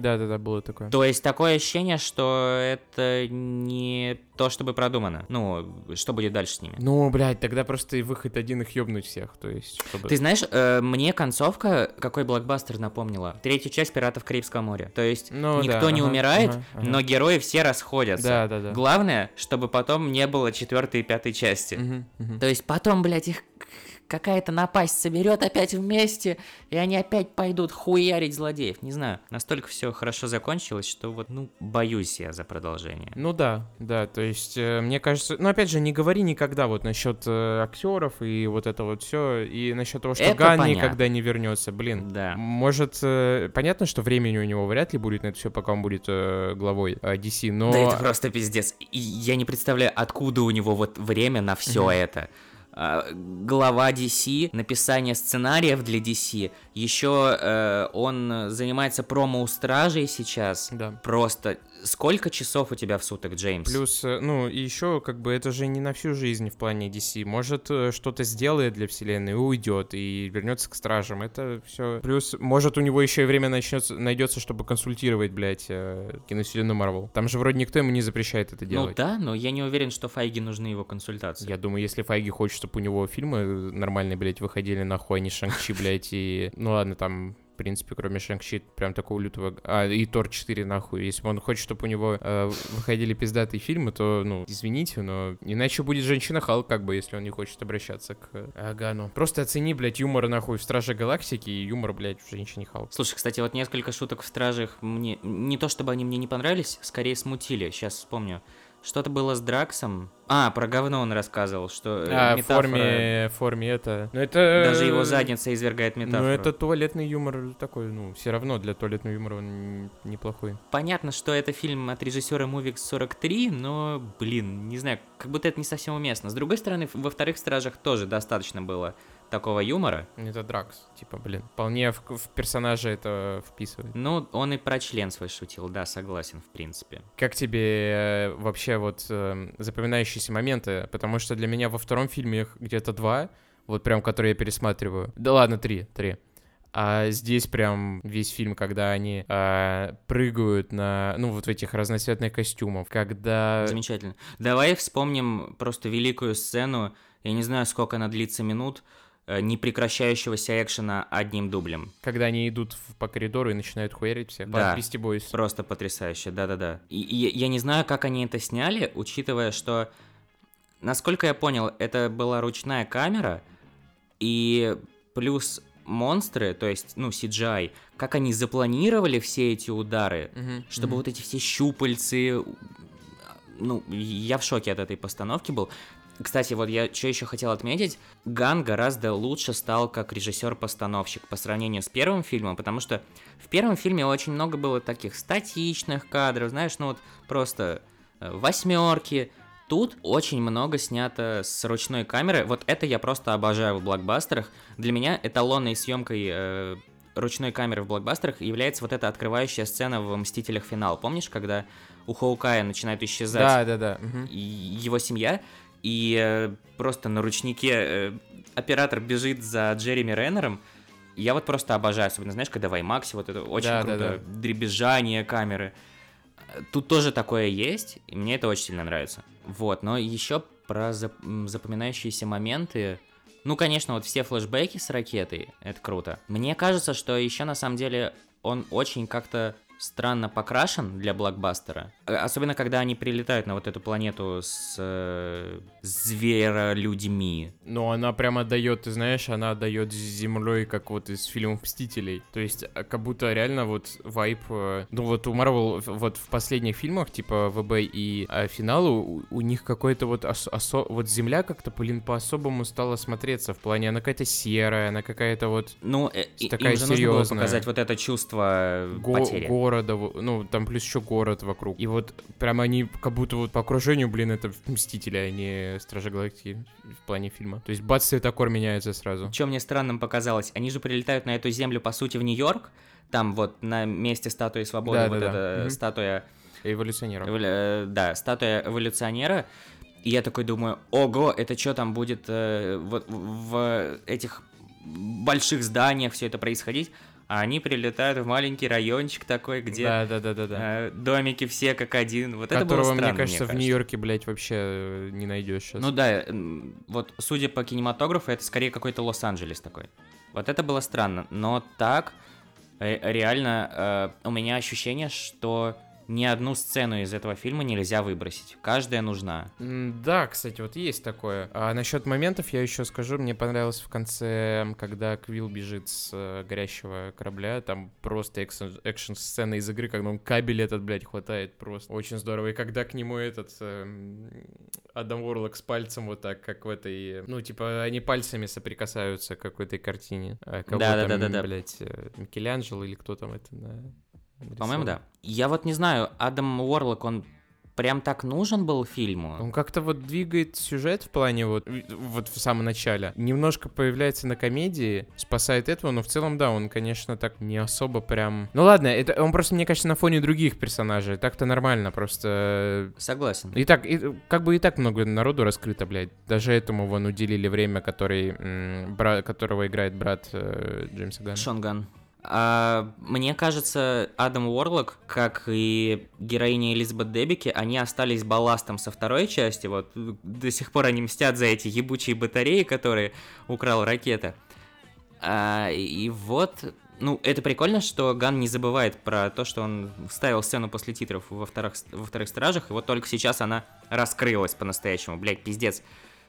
Да-да-да, было такое.
То есть такое ощущение, что это не то, чтобы продумано. Ну, что будет дальше с ними.
Ну, блядь, тогда просто и выход один их ёбнуть всех, то есть, чтобы...
Ты знаешь, э, мне концовка какой блокбастер напомнила? Третью часть «Пиратов Карибского моря». То есть
Ну
никто
да,
не
ага,
умирает,
ага, ага.
но герои все расходятся.
Да, да, да.
Главное, чтобы потом не было четвертой и пятой части.
Мгм, мгм.
То есть потом, блядь, их какая-то напасть соберет опять вместе, и они опять пойдут хуярить злодеев. Не знаю, настолько все хорошо закончилось, что вот, ну, боюсь я за продолжение.
Ну да, да, то есть, э, мне кажется, ну опять же, не говори никогда вот насчет актеров и вот это вот все, и насчет того, что
Это
Ган
понятно.
никогда не вернется, блин.
Да.
Может, э, понятно, что времени у него вряд ли будет на это все, пока он будет э, главой э, DC, но...
Да это просто пиздец. И я не представляю, откуда у него вот время на все это. А, Глава DC, написание сценариев для DC, еще э, он занимается промо у Стражей сейчас.
Да.
Просто сколько часов у тебя в суток, Джеймс?
Плюс, э, ну, и еще, как бы, это же не на всю жизнь в плане DC. Может, э, что-то сделает для вселенной, уйдет, и вернется к стражам. Это все. Плюс, может, у него еще и время начнется, найдется, чтобы консультировать, блядь, э, киновселенную Марвел. Там же вроде никто ему не запрещает это
ну
делать.
да, но я не уверен, что Файге нужны его консультации.
Я думаю, если Файги хочет, чтобы у него фильмы нормальные, блядь, выходили нахуй, а не Шанг-Чи, блядь, и... Ну ладно, там, в принципе, кроме Шанг-Чи, прям такого лютого... А, и Тор 4, нахуй. Если он хочет, чтобы у него э, выходили пиздатые фильмы, то, ну, извините, но иначе будет Женщина-Халк, как бы, если он не хочет обращаться к э, Гану. Просто оцени, блядь, юмор, нахуй, в Страже Галактики и юмор, блядь, в Женщине-Халк.
Слушай, кстати, вот несколько шуток в Стражах мне... Не то чтобы они мне не понравились, скорее смутили. Сейчас вспомню. Что-то было с Драксом. А, про говно он рассказывал, что э,
А, в
метафора-
форме, в форме это... Ну, это...
Даже его задница извергает метафору.
Ну, это туалетный юмор такой, ну, все равно для туалетного юмора он неплохой.
Понятно, что это фильм от режиссера Movix 43, но, блин, не знаю, как будто это не совсем уместно. С другой стороны, во вторых «Стражах» тоже достаточно было такого юмора.
Это Дракс, типа, блин. Вполне в, в персонажа это вписывает.
Ну, он и про член свой шутил, да, согласен, в принципе.
Как тебе э, вообще вот э, запоминающиеся моменты? Потому что для меня во втором фильме их где-то два, вот прям, которые я пересматриваю. Да ладно, три, три. А здесь прям весь фильм, когда они э, прыгают на, ну, вот в этих разноцветных костюмах, когда...
Замечательно. Давай вспомним просто великую сцену, я не знаю, сколько она длится минут, непрекращающегося экшена одним дублем.
Когда они идут в- по коридору и начинают хуярить всех.
Да.
Beastie Boys.
Просто потрясающе, да-да-да. И, и я не знаю, как они это сняли, учитывая, что, насколько я понял, это была ручная камера, и плюс монстры, то есть, ну, CGI, как они запланировали все эти удары,
Мгм,
чтобы
мгм.
вот эти все щупальцы... Ну, я в шоке от этой постановки был. Кстати, вот я что еще хотел отметить, Ган гораздо лучше стал как режиссер-постановщик по сравнению с первым фильмом, потому что в первом фильме очень много было таких статичных кадров, знаешь, ну вот просто восьмерки. Тут очень много снято с ручной камеры. Вот это я просто обожаю в блокбастерах. Для меня эталонной съемкой э, ручной камеры в блокбастерах является вот эта открывающая сцена в «Мстителях. Финал». Помнишь, когда у Хоукая начинает исчезать
Да, да, да.
и его семья, и э, просто на ручнике э, оператор бежит за Джереми Реннером. Я вот просто обожаю, особенно, знаешь, когда в IMAX вот это очень
Да, да,
круто, дребезжание камеры. Тут тоже такое есть, и мне это очень сильно нравится. Вот, но еще про зап- запоминающиеся моменты. Ну, конечно, вот все флешбеки с ракетой, это круто. Мне кажется, что еще на самом деле он очень как-то странно покрашен для блокбастера. Э, Особенно, когда они прилетают на вот эту планету с э, зверолюдьми.
Но она прям отдает, ты знаешь, она отдает землей, как вот из фильмов Мстителей. То есть, а, как будто реально вот вайп. э, Ну вот у Марвел вот в последних фильмах, типа ВБ и а, финалу, у, у них какой-то вот ос- осо- вот земля как-то, блин, по-особому стала смотреться. В плане она какая-то серая, она какая-то вот
Ну, э,
Такая
им же нужно было
серьезная.
показать вот это чувство
го-
потери.
Города, ну там плюс еще город вокруг. И вот прям они как будто вот по окружению, блин, это Мстители, а не Стражи Галактики в плане фильма. То есть бац, цветокор меняется сразу.
Что мне странным показалось, они же прилетают на эту землю, по сути, в Нью-Йорк, там вот на месте статуи свободы, вот
Да-да-да,
эта
мгм.
статуя
Эволюционеров.
Эволю- э, Да, статуя эволюционера. И я такой думаю, ого, это что там будет э, вот в этих больших зданиях все это происходить? А они прилетают в маленький райончик такой, где
Да, да, да, да, да.
э, домики все как один. Вот это было
Которого,
странно,
мне кажется, в Нью-Йорке, блядь, вообще э, не найдешь сейчас.
Ну да, м, вот судя по кинематографу, это скорее какой-то Лос-Анджелес такой. Вот это было странно. Но так, э, реально, э, у меня ощущение, что ни одну сцену из этого фильма нельзя выбросить. Каждая нужна.
Да, кстати, вот есть такое. А насчет моментов я еще скажу, мне понравилось в конце, когда Квилл бежит с э, горящего корабля, там просто экшн-сцена из игры, когда он кабель этот, блядь, хватает просто. Очень здорово. И когда к нему этот эм, Адам Уорлок с пальцем вот так, как в этой... Ну, типа, они пальцами соприкасаются, как в этой картине. А кого там,
Да-да-да-да-да.
блядь, э, Микеланджело или кто там это, да,
По-моему, да. Я вот не знаю, Адам Уорлок, он прям так нужен был фильму?
Он как-то вот двигает сюжет в плане вот, вот в самом начале. Немножко появляется на комедии, спасает этого, но в целом, да, он, конечно, так не особо прям... Ну ладно, это он просто, мне кажется, на фоне других персонажей. Так-то нормально, просто...
Согласен.
И так, и- как бы и так много народу раскрыто, блядь. Даже этому вон уделили время, который, бра- которого играет брат э, Джеймса Ганна.
Шонган. А, мне кажется, Адам Уорлок, как и героиня Элизабет Дебики, они остались балластом со второй части. Вот до сих пор они мстят за эти ебучие батареи, которые украл ракета. А, и вот, ну, это прикольно, что Ган не забывает про то, что он ставил сцену после титров во вторых, во вторых стражах, и вот только сейчас она раскрылась по-настоящему. Блять, пиздец.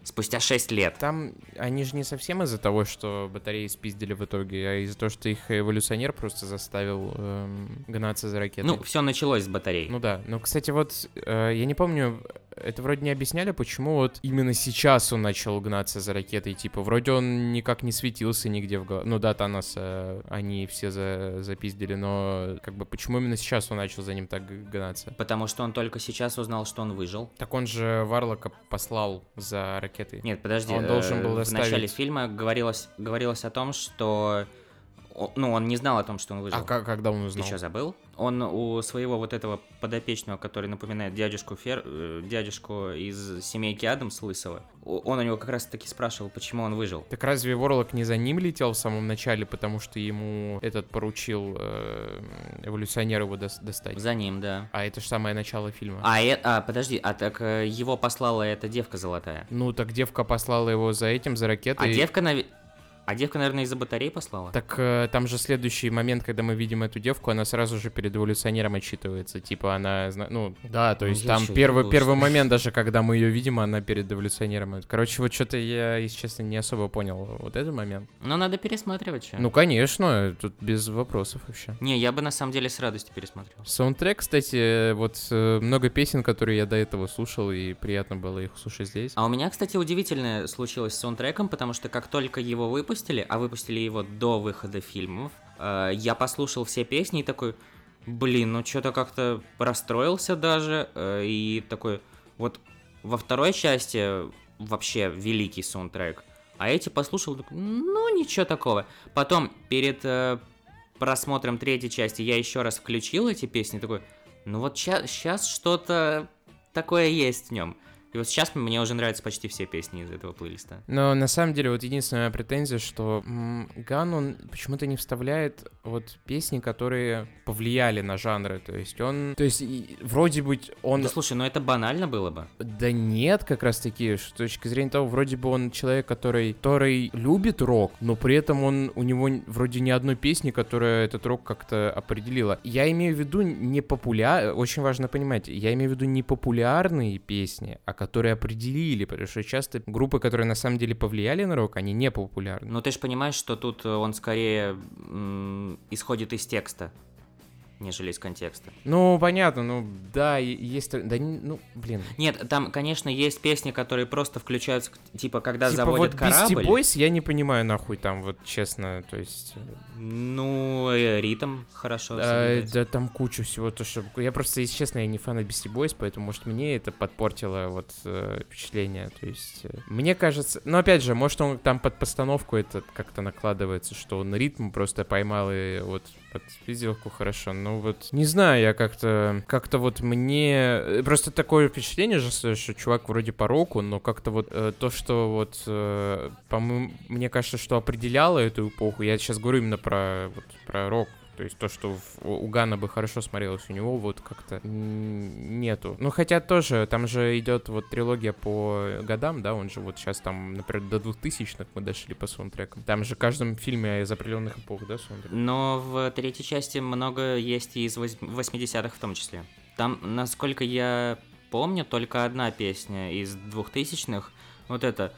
Спустя 6 лет.
Там они же не совсем из-за того, что батареи спиздили в итоге, а из-за того, что их эволюционер просто заставил эм, гнаться за ракетой.
Ну, все началось с батарей.
Ну да. Ну, кстати, вот э, я не помню, это вроде не объясняли, почему вот именно сейчас он начал гнаться за ракетой. Типа, вроде он никак не светился нигде в голове. Ну да, Танос э, они все за, запиздили, но как бы почему именно сейчас он начал за ним так гнаться?
Потому что он только сейчас узнал, что он выжил.
Так он же Варлока послал за ракетой.
Нет, подожди.
Он должен был
э, В
доставить-
начале фильма говорилось, говорилось о том, что... Ну, он не знал о том, что он выжил.
А как, когда он
Ты
узнал?
что, забыл? Он у своего вот этого подопечного, который напоминает дядюшку Фер... э, дядюшку из семейки Адамс Лысого, он у него как раз таки спрашивал, почему он выжил.
Так разве Ворлок не за ним летел в самом начале, потому что ему этот поручил э, эволюционер его дос- достать?
За ним, да.
А это же самое начало фильма.
А, э- а, подожди, а так э, его послала эта девка золотая.
Ну, так девка послала его за этим, за
А
ракетой.
девка, нав- а девка, наверное, из-за батареи послала?
Так э, там же следующий момент, когда мы видим эту девку, она сразу же перед эволюционером отчитывается. Типа она, ну, да, то
Ну,
есть
я
там первый, первый момент даже, когда мы ее видим, она перед эволюционером. Короче, вот что-то я, если честно, не особо понял вот этот момент.
Ну, надо пересматривать, чё.
Ну, конечно, тут без вопросов вообще.
Не, я бы на самом деле с радостью пересмотрел.
Саундтрек, кстати, вот э, много песен, которые я до этого слушал, и приятно было их слушать здесь.
А у меня, кстати, удивительное случилось с саундтреком, потому что как только его выпустили, а выпустили его до выхода фильмов, э, я послушал все песни и такой, блин, ну что-то как-то расстроился даже, э, и такой, вот во второй части вообще великий саундтрек, а эти послушал, ну ничего такого. Потом перед э, просмотром третьей части я еще раз включил эти песни, такой, ну вот сейчас что-то такое есть в нем. И вот сейчас мне уже нравятся почти все песни из этого плейлиста.
Но на самом деле вот единственная моя претензия, что Ган, он почему-то не вставляет вот песни, которые повлияли на жанры. То есть он... То есть и вроде бы он...
Да слушай, ну это банально было бы.
Да нет, как раз таки, с точки зрения того, вроде бы он человек, который, который любит рок, но при этом он, у него вроде ни одной песни, которая этот рок как-то определила. Я имею в виду не популяр... Очень важно понимать, я имею в виду не популярные песни, а которые определили, потому что часто группы, которые на самом деле повлияли на рок, они не популярны.
Но ты же понимаешь, что тут э, он скорее исходит из текста, нежели из контекста.
Ну, понятно, ну, да, есть... Да, не- ну, блин.
Нет, там, конечно, есть песни, которые просто включаются, типа, когда
Типа
заводят
вот
корабль.
Boys я не понимаю нахуй там, вот честно, то есть...
Ну, э, ритм хорошо соблюдать.
да, там куча всего, то что... Я просто, если честно, я не фан Beastie Boys, поэтому, может, мне это подпортило вот э, впечатление, то есть... э, мне кажется... Ну, опять же, может, он там под постановку это как-то накладывается, что он ритм просто поймал и вот под визелку хорошо, ну вот... Не знаю, я как-то... Как-то вот мне... э, Просто такое впечатление же, что чувак вроде по року, но как-то вот э, то, что вот... э, по-моему, мне кажется, что определяло эту эпоху, я сейчас говорю именно про, вот, про рок, то есть то, что в- у Гана бы хорошо смотрелось, у него вот как-то нету. Ну, хотя тоже, там же идет вот трилогия по годам, да, он же вот сейчас там, например, до 2000-х мы дошли по саундтрекам. Там же в каждом фильме из определенных эпох, да, саундтрек?
Но в третьей части много есть и из вось- 80-х в том числе. Там, насколько я помню, только одна песня из 2000-х. Вот это...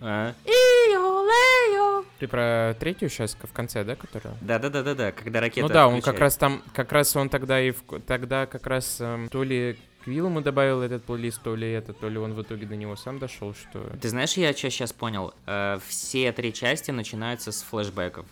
э, «Ио-лео».
Ты про третью сейчас в конце, да, которая?
Да-да-да-да-да, когда ракета
ну да, он как раз там, как раз он тогда и в- тогда как раз эм, то ли Квилл ему добавил этот плейлист, то ли это, то ли он в итоге до него сам дошел, что...
Ты знаешь, я что сейчас понял? Э, все три части начинаются с флешбеков.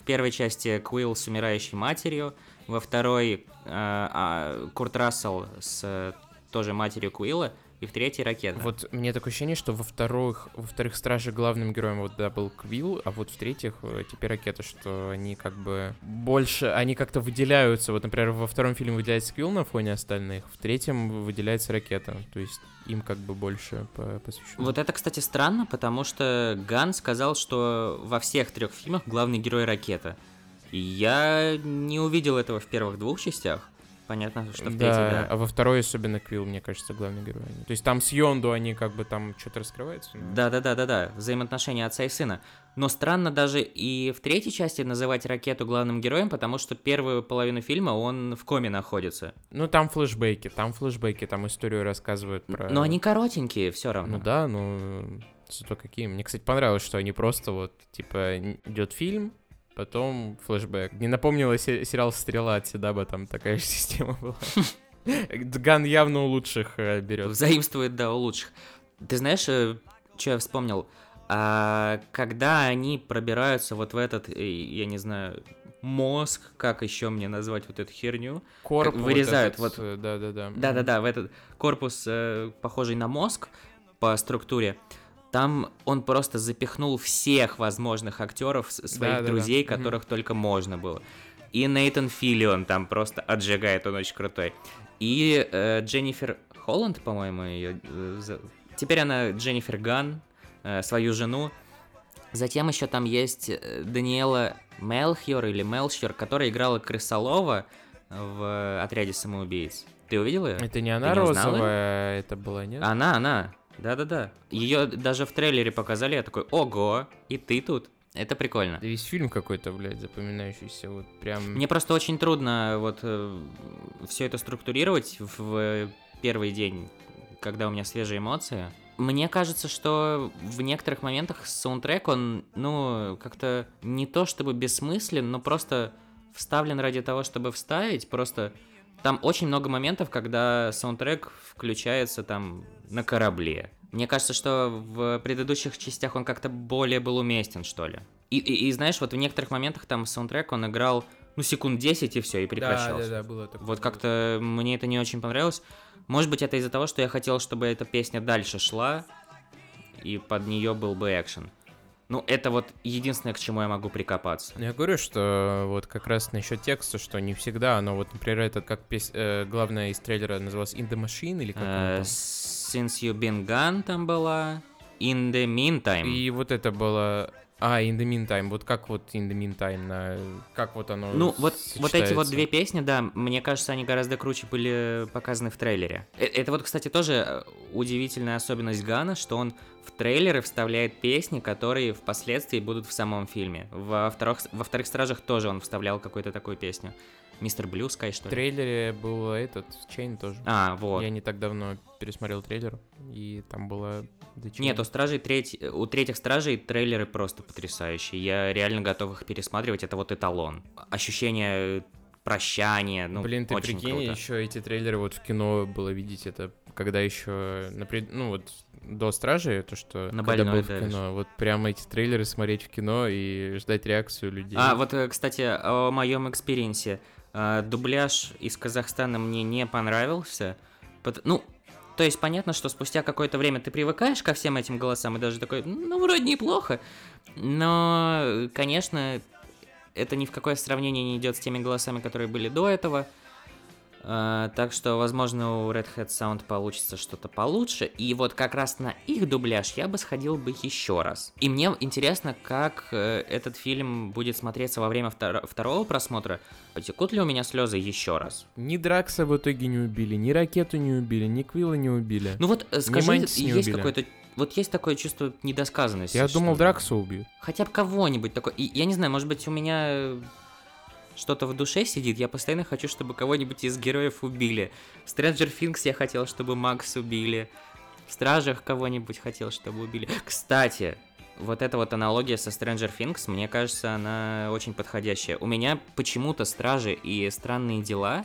В первой части Куилл с умирающей матерью, во второй э, а, Курт Рассел с э, тоже матерью Куилла, и в третьей ракета.
Вот мне такое ощущение, что во вторых, во вторых Страже главным героем вот да был Квилл, а вот в третьих э, теперь Ракета, что они как бы больше, они как-то выделяются. Вот, например, во втором фильме выделяется Квилл на фоне остальных, в третьем выделяется Ракета. То есть им как бы больше по- посвящено.
Вот это, кстати, странно, потому что Ган сказал, что во всех трех фильмах главный герой ракета. И я не увидел этого в первых двух частях. Понятно, что в третьей,
да,
да.
а во второй особенно Квилл, мне кажется, главный герой. То есть там с Йонду они как бы там что-то раскрывается. но-
Да, да, да, да, да. Взаимоотношения отца и сына. Но странно даже и в третьей части называть ракету главным героем, потому что первую половину фильма он в коме находится.
Ну там флешбеки, там флешбеки, там историю рассказывают про...
Но они коротенькие, все равно.
Ну да, ну зато какие. Мне, кстати, понравилось, что они просто вот, типа, идет фильм, потом флешбэк. Не напомнило се- сериал «Стрела» от Седаба, там такая же [laughs] система была. Ган явно у лучших э, берет.
Взаимствует, да, у лучших. Ты знаешь, что я вспомнил? А, когда они пробираются вот в этот, э, я не знаю, мозг, как еще мне назвать вот эту херню?
Корп
вырезают
вот. этот,
вот-
э, Да-да-да.
Да-да-да, в этот корпус, э, похожий на мозг по структуре, там он просто запихнул всех возможных актеров, своих
Да-да-да.
друзей,
Мгм.
которых только можно было. И Нейтан Филлион там просто отжигает, он очень крутой. И э, Дженнифер Холланд, по-моему, ее... Теперь она Дженнифер Ган, э, свою жену. Затем еще там есть э, Даниэла Мелхиор или Мелхиор, которая играла Крысолова в «Отряде самоубийц». Ты увидел ее?
Это не она
Ты не
розовая, это была, нет?
Она, она. Да-да-да. Ее даже в трейлере показали, я такой, ого, и ты тут. Это прикольно.
Да весь фильм какой-то, блядь, запоминающийся, вот прям...
Мне просто очень трудно вот все это структурировать в э, первый день, когда у меня свежие эмоции. Мне кажется, что в некоторых моментах саундтрек, он, ну, как-то не то чтобы бессмыслен, но просто вставлен ради того, чтобы вставить. Просто там очень много моментов, когда саундтрек включается там на корабле. Мне кажется, что в предыдущих частях он как-то более был уместен, что ли. И, и- и знаешь, вот в некоторых моментах там саундтрек он играл, ну, секунд 10 и все, и прекращался.
Да-да-да, было такое.
Вот как-то мне это не очень понравилось. Может быть, это из-за того, что я хотел, чтобы эта песня дальше шла, и под нее был бы экшен. Ну, это вот единственное, к чему я могу прикопаться.
Я говорю, что вот как раз насчет текста, что не всегда оно, вот, например, это как пес... э, главное из трейлера называлось In the Machine или как
Э? Since You Been Gone там была. In the Meantime.
И вот это было... А, In the Meantime, вот как вот In the Meantime, на... как вот оно
Ну, вот, вот эти вот две песни, да, мне кажется, они гораздо круче были показаны в трейлере. Э- Это вот, кстати, тоже э, удивительная особенность Гана, что он в трейлеры вставляет песни, которые впоследствии будут в самом фильме. Во вторых, во вторых стражах тоже он вставлял какую-то такую песню. Mr. Blue Sky, что
В
ли?
трейлере был этот, Chain тоже.
А, вот.
Я не так давно пересмотрел трейлер, и там было...
Нет, у стражей треть... у третьих стражей трейлеры просто потрясающие. Я реально готов их пересматривать. Это вот эталон. Ощущение прощания, ну,
Блин, ты
очень
прикинь,
круто.
еще эти трейлеры вот в кино было видеть это, когда еще, например, ну вот до Стражи, то, что
На
когда был в кино, вот прямо эти трейлеры смотреть в кино и ждать реакцию людей.
А, вот, э, кстати, о моем experience е. А, Дубляж из Казахстана мне не понравился. Ну, то есть понятно, что спустя какое-то время ты привыкаешь ко всем этим голосам и даже такой, ну, вроде неплохо. Но, конечно, это ни в какое сравнение не идет с теми голосами, которые были до этого. А, так что, возможно, у Red Hat Sound получится что-то получше. И вот как раз на их дубляж я бы сходил бы еще раз. И мне интересно, как э, этот фильм будет смотреться во время втор- второго просмотра. Потекут ли у меня слезы еще раз?
Ни Дракса в итоге не убили, ни Ракету не убили, ни Квилла не убили.
Ну вот, э, скажи, есть какое-то... Вот есть такое чувство недосказанности.
Я думал? Дракса убьют.
Хотя бы кого-нибудь такой. И я не знаю, может быть, у меня э, что-то в душе сидит. Я постоянно хочу, чтобы кого-нибудь из героев убили. В Stranger Things я хотел, чтобы Макс убили. В Стражах кого-нибудь хотел, чтобы убили. Кстати, вот эта вот аналогия со Stranger Things, мне кажется, она очень подходящая. У меня почему-то Стражи и Странные дела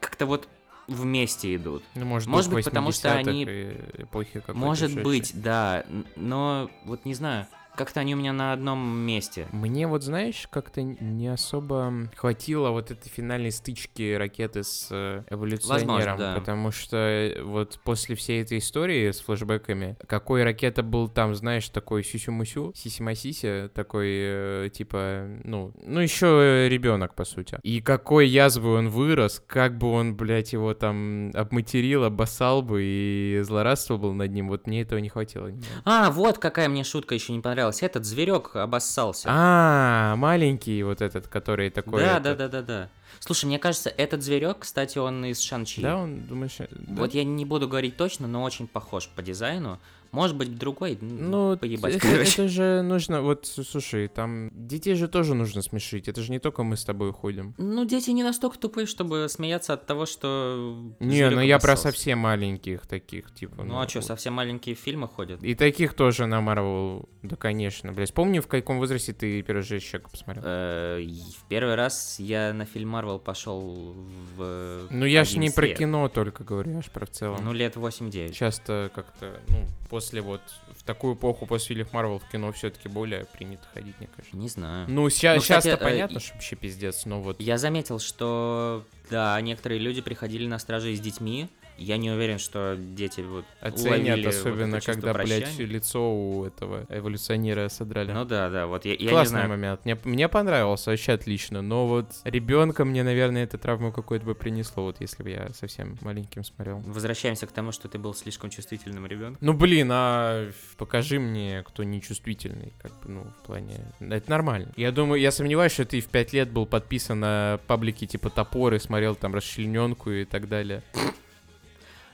как-то вот вместе идут.
Ну, может,
Может быть, потому что
80-х
они-
эпохи
Может быть, да. Но вот не знаю, как-то они у меня на одном месте.
Мне вот, знаешь, как-то не особо хватило вот этой финальной стычки ракеты с э, эволюционером,
Возможно, да.
потому что э, вот после всей этой истории с флешбэками, какой ракета был там, знаешь, такой сюсю-мусю, сисима-сися, такой, э, типа, ну, ну еще ребенок, по сути. И какой язвой он вырос, как бы он, блядь, его там обматерил, обоссал бы и злорадствовал над ним, вот мне этого не хватило.
А, вот какая мне шутка еще не понравилась. Этот зверек обоссался.
А, маленький вот этот, который такой...
да,
это-
да, да, да, да. Слушай, мне кажется, этот зверек, кстати, он из Шанчи.
Да, он, думаешь... э, да?
Вот я не буду говорить точно, но очень похож по дизайну. Может быть, другой,
Ну,
поебать, [laughs]
это,
короче.
это же нужно, вот, слушай, там детей же тоже нужно смешить, это же не только мы с тобой ходим.
Ну, дети не настолько тупые, чтобы смеяться от того, что...
Не, ну я про совсем маленьких таких, типа.
Ну, а что, совсем маленькие фильмы ходят?
И таких тоже на Марвел, да, конечно, блядь. Помни, в каком возрасте ты первый же Человека посмотрел?
Э, В первый раз я на фильм Марвел пошел в...
Ну, я ж не
11
про кино только говорю, я ж про в целом.
Ну, лет 8-9.
Часто как-то, ну, после вот, в такую эпоху после фильмов Марвел в кино все-таки более принято ходить, мне кажется.
Не знаю.
Ну, сейчас,
Ну, кстати,
сейчас-то
э,
понятно,
и-
что вообще пиздец, но вот...
Я заметил, что да, некоторые люди приходили на стражи с детьми. Я не уверен, что дети вот
Оценят,
вот
особенно
чувство
когда, блядь,
прощания.
лицо у этого эволюционера содрали.
Ну да, да, вот я, я не
Классный
знаю.
момент. Мне, мне понравился, вообще отлично. Но вот ребенка мне, наверное, эта травму какую-то бы принесло, вот если бы я совсем маленьким смотрел.
Возвращаемся к тому, что ты был слишком чувствительным ребенком.
Ну блин, а покажи мне, кто не чувствительный, как бы, ну, в плане. Это нормально. Я думаю, я сомневаюсь, что ты в 5 лет был подписан на паблики типа топоры, смотрел там расчлененку и так далее.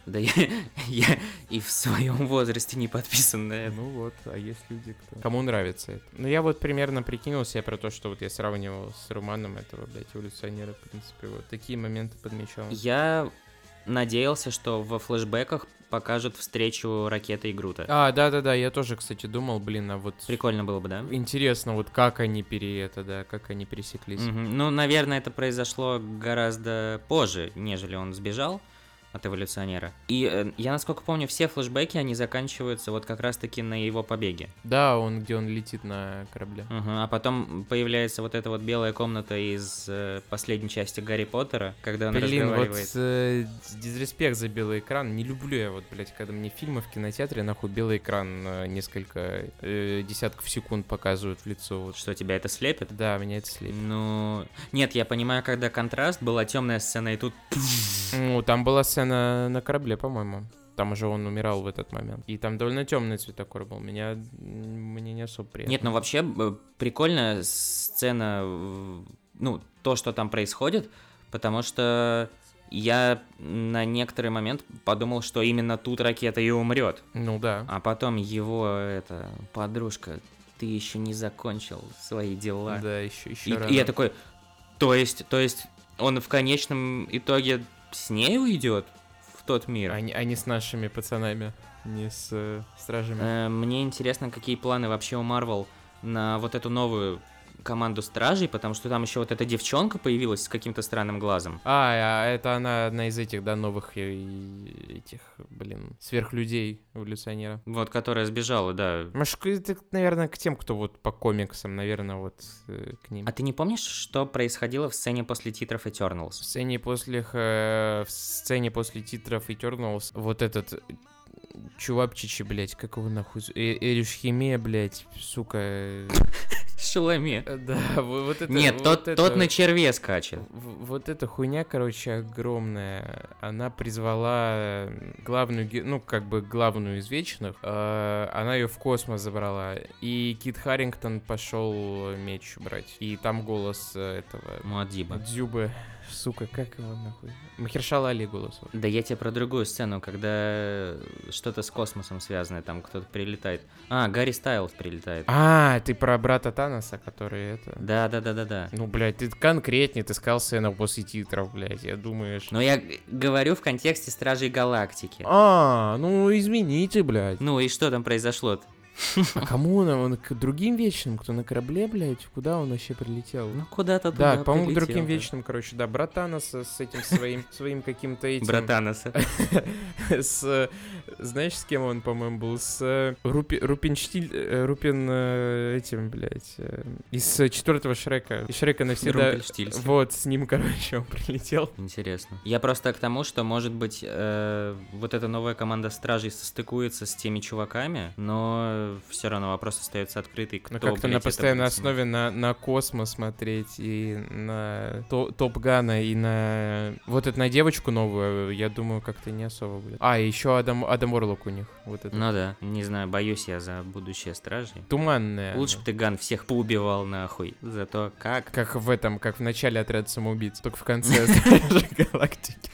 Да я, [laughs] я и в своем возрасте не подписан на это.
Ну вот, а есть люди, кто... Кому нравится это. Ну я вот примерно прикинул себе про то, что вот я сравнивал с Руманом этого, блядь, эволюционера, в принципе, вот такие моменты подмечал.
Я надеялся, что во флешбеках покажут встречу ракеты и Грута.
А, да-да-да, я тоже, кстати, думал, блин, а вот...
Прикольно было бы, да?
Интересно, вот как они пере... это, да, как они пересеклись.
Мгм. Ну, наверное, это произошло гораздо позже, нежели он сбежал от эволюционера. И э, я, насколько помню, все флешбеки, они заканчиваются вот как раз-таки на его побеге.
Да, он, где он летит на корабле.
Мгм. А потом появляется вот эта вот белая комната из э, последней части Гарри Поттера, когда он
Блин, вот
разговаривает.
э, дизреспект за белый экран. Не люблю я вот, блядь, когда мне фильмы в кинотеатре нахуй белый экран э, несколько э, десятков секунд показывают в лицо. Вот.
Что тебя это слепит?
Да, меня это слепит.
Ну, нет, я понимаю, когда контраст, была темная сцена, и тут
Ну, там была сцена на корабле, по-моему. Там уже он умирал в этот момент. И там довольно темный цветокор был. Меня мне не особо приятно.
Нет, ну вообще прикольная сцена, ну, то, что там происходит, потому что я на некоторый момент подумал, что именно тут ракета и умрет.
Ну да.
А потом его, это, подружка, ты еще не закончил свои дела.
Да, еще, еще
И, и я такой, то есть, то есть он в конечном итоге с ней уйдет в тот мир?
А не, а не с нашими пацанами, не с э, стражами.
Э, Мне интересно, какие планы вообще у Марвел на вот эту новую команду стражей, потому что там еще вот эта девчонка появилась с каким-то странным глазом.
А, а это она одна из этих, да, новых э, этих, блин, сверхлюдей эволюционера.
Вот, которая сбежала, да.
Может, это, наверное, к тем, кто вот по комиксам, наверное, вот э, к ним.
А ты не помнишь, что происходило в сцене после титров
В
Eternals?
сцене после, э, в сцене после титров Eternals вот этот чувапчичи, блядь, как его нахуй, э, Эрюшхимия, блядь, сука. [laughs]
Шаломе.
э, Да, во- вот это...
Нет,
вот
тот,
это-
тот на черве скачет.
Вот эта хуйня, короче, огромная. Она призвала главную, ну, как бы главную из вечных. э, Она ее в космос забрала. И Кит Харрингтон пошел меч брать. И там голос э, этого
Муаддиба.
Дзюбы. Сука, как его нахуй? Махершала Али голос.
Да я тебе про другую сцену, когда что-то с космосом связанное, там кто-то прилетает. А, Гарри Стайлз прилетает.
А, ты про брата Таноса, который это...
Да, да, да, да, да.
Ну, блядь, ты конкретнее, ты сказал сцену после титров, блядь, я думаешь...
Но я говорю в контексте Стражей Галактики.
А, ну извините, блядь.
Ну и что там произошло-то?
А кому он? Он к другим вечным, кто на корабле, блядь? Куда он вообще прилетел?
Ну куда-то
да,
туда
по-моему, к другим
да.
вечным, короче, да, братана с, этим своим, своим каким-то [laughs] этим...
Братаноса.
С, [laughs] знаешь, с кем он, по-моему, был? С э, Рупи, Рупинштиль, э, Рупин э, этим, блядь, из четвертого Шрека. И Шрека навсегда... Вот, с ним, [laughs] короче, он прилетел.
Интересно. Я просто к тому, что, может быть, э, вот эта новая команда стражей состыкуется с теми чуваками, но все равно вопрос остается открытый. Кто,
Ну, как-то на постоянной основе на, на космос смотреть и на то- Топ Гана и на вот эту на девочку новую, я думаю, как-то не особо будет. А, еще Адам, Адам Орлок у них. Вот это.
Ну да, не знаю, боюсь я за будущее стражей.
Туманная.
Лучше бы ты Ган всех поубивал нахуй. Зато как?
Как в этом, как в начале отряд самоубийц, только в конце [laughs] Стражи Галактики.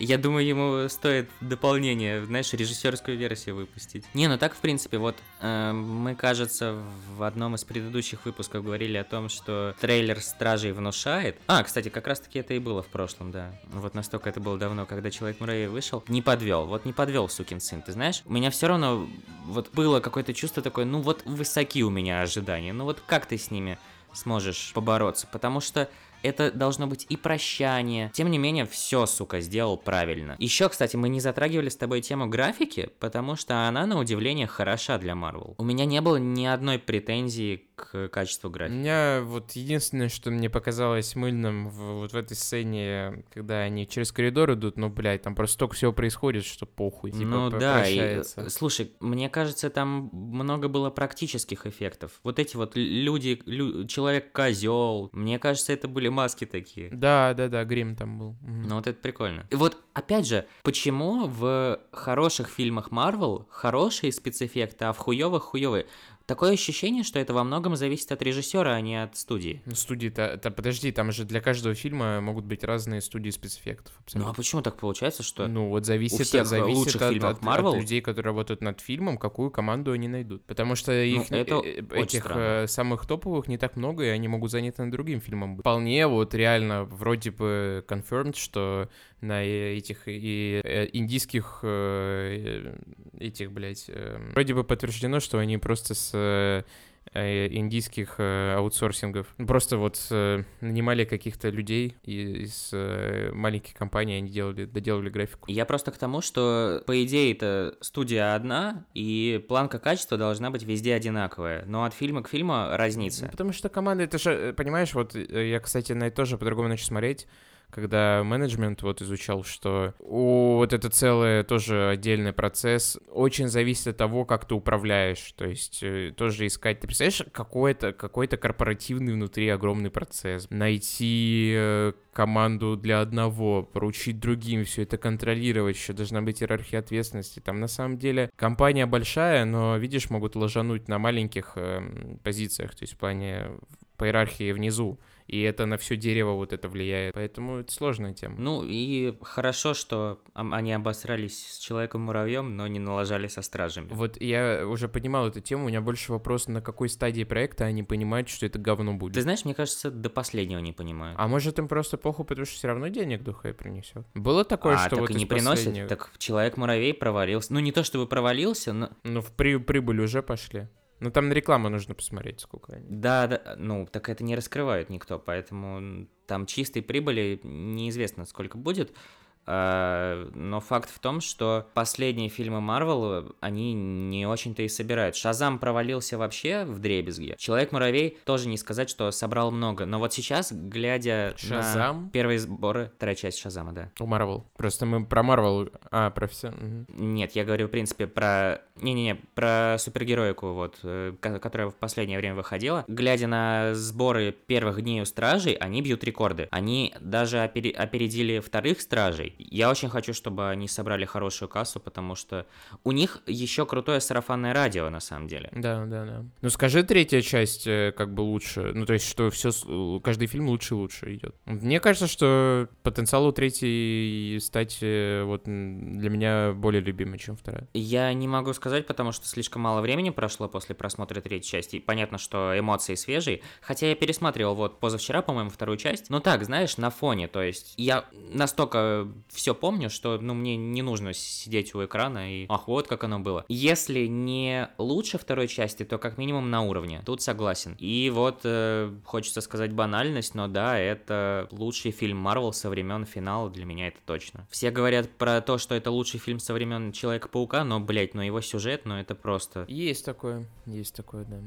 Я думаю, ему стоит дополнение, знаешь, режиссерскую версию выпустить. Не, ну так, в принципе, вот э, мы, кажется, в одном из предыдущих выпусков говорили о том, что трейлер Стражей внушает. А, кстати, как раз-таки это и было в прошлом, да. Вот настолько это было давно, когда Человек-муравей вышел. Не подвел, вот не подвел, сукин сын. Ты знаешь, у меня все равно вот было какое-то чувство такое, ну вот высоки у меня ожидания, ну вот как ты с ними сможешь побороться? Потому что это должно быть и прощание. Тем не менее, все, сука, сделал правильно. Еще, кстати, мы не затрагивали с тобой тему графики, потому что она, на удивление, хороша для Marvel. У меня не было ни одной претензии к качеству
У
графики.
меня вот единственное, что мне показалось мыльным в- вот в этой сцене, когда они через коридор идут, ну, блядь, там просто столько всего происходит, что похуй, типа,
ну да, и, э, слушай, мне кажется, там много было практических эффектов. Вот эти вот люди, лю- человек-козел, мне кажется, это были маски такие.
Да, да, да, грим там был.
Ну вот это прикольно. И вот, опять же, почему в хороших фильмах Marvel хорошие спецэффекты, а в хуёвых хуёвые? Такое ощущение, что это во многом зависит от режиссера, а не от студии.
Ну, студии-то, та- подожди, там же для каждого фильма могут быть разные студии спецэффектов.
Ну а
абсолютно.
почему так получается, что...
Ну, вот зависит,
всех, э,
зависит
лучших
от,
фильмов
от- от
Marvel?
людей, которые работают над фильмом, какую команду они найдут. Потому что их,
Ну, это
э, этих
странно.
э, самых топовых не так много, и они могут заняты другим фильмом. быть. Вполне вот реально вроде бы confirmed, что на э, этих и э, индийских э, этих, блядь, э, вроде бы подтверждено, что они просто с индийских аутсорсингов. Просто вот нанимали каких-то людей из маленьких компаний, они делали, доделали графику.
Я просто к тому, что, по идее, это студия одна, и планка качества должна быть везде одинаковая. Но от фильма к фильму
Ну,
разница.
Потому что команда, это же, понимаешь, вот я, кстати, на это тоже по-другому начал смотреть, когда менеджмент вот изучал, что у, вот это целое тоже отдельный процесс, очень зависит от того, как ты управляешь, то есть э, тоже искать, ты представляешь, какой-то какой-то корпоративный внутри огромный процесс, найти э, команду для одного, поручить другим, все это контролировать, еще должна быть иерархия ответственности. Там на самом деле компания большая, но, видишь, могут ложануть на маленьких эм, позициях, то есть в плане по иерархии внизу. И это на все дерево вот это влияет. Поэтому это сложная тема.
Ну и хорошо, что они обосрались с Человеком-муравьем, но не налажали со Стражами.
Вот я уже понимал эту тему, у меня больше вопрос, на какой стадии проекта они понимают, что это говно будет.
Ты знаешь, мне кажется, до последнего не понимают.
А может им просто похуй, потому что все равно денег духой принесет? Было такое,
А,
что
так
вот
и не приносит.
последнего-
Так Человек-муравей провалился. Ну, не то чтобы провалился, но...
Ну, в при- прибыль уже пошли. Ну там на рекламу нужно посмотреть, сколько они.
Да, да, ну, так это не раскрывает никто, поэтому там чистой прибыли неизвестно, сколько будет. А, Но факт в том, что последние фильмы Марвел, они не очень-то и собирают. Шазам провалился вообще в дребезге. Человек-муравей тоже не сказать, что собрал много. Но вот сейчас, глядя
Шазам?
на первые сборы, вторая часть Шазама, да.
У Марвел. Просто мы про Марвел... А, про все. мгм.
Нет, я говорю, в принципе, про... Не-не-не, про супергероику, вот, э, ко- которая в последнее время выходила. Глядя на сборы первых дней у Стражей, они бьют рекорды. Они даже опери- опередили вторых Стражей. Я очень хочу, чтобы они собрали хорошую кассу, потому что у них еще крутое сарафанное радио, на самом деле.
Да, да, да. Ну скажи, третья часть э, как бы лучше. Ну то есть, что все, каждый фильм лучше и лучше идет. Мне кажется, что потенциал у третьей стать э, вот для меня более любимой, чем вторая.
Я не могу сказать, потому что слишком мало времени прошло после просмотра третьей части. И понятно, что эмоции свежие. Хотя я пересматривал вот позавчера, по-моему, вторую часть. Но так, знаешь, на фоне. То есть я настолько все помню, что ну, мне не нужно сидеть у экрана и ах, вот как оно было. Если не лучше второй части, то как минимум на уровне. Тут согласен. И вот э, хочется сказать банальность, но да, это лучший фильм Марвел со времен финала, для меня это точно. Все говорят про то, что это лучший фильм со времен Человека-паука, но, блять, ну его сюжет, ну это просто...
Есть такое, есть такое, да.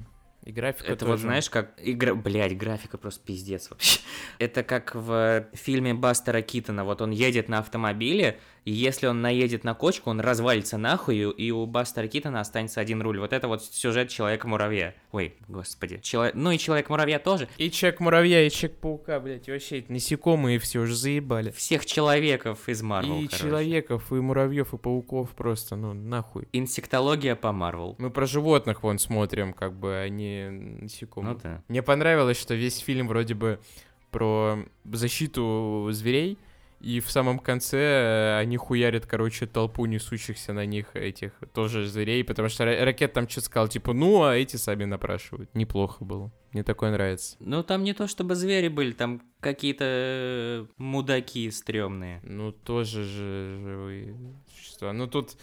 И графика
Это вот
тоже.
знаешь, как игра, блять, графика просто пиздец вообще. Это как в фильме Бастера Китона, вот он едет на автомобиле, и если он наедет на кочку, он развалится нахуй, и у Бастера Китона останется один руль. Вот это вот сюжет Человека-муравья. Ой, господи. Чело- Ну и Человек-муравья тоже.
И Человек-муравья, и Человек-паука, блядь, вообще эти насекомые все уже заебали.
Всех человеков из Марвел,
и
короче.
человеков, и муравьев, и пауков просто, ну, нахуй.
Инсектология по Марвел.
Мы про животных вон смотрим, как бы, а не насекомых.
Ну да.
Мне понравилось, что весь фильм вроде бы про защиту зверей, и в самом конце э, они хуярят, короче, толпу несущихся на них этих тоже зверей, потому что Ра- Ракет там что-то сказал, типа, ну, а эти сами напрашивают. Неплохо было. Мне такое нравится.
Ну там не то чтобы звери были, там какие-то э, мудаки стрёмные.
Ну, тоже же живые существа. Ну, тут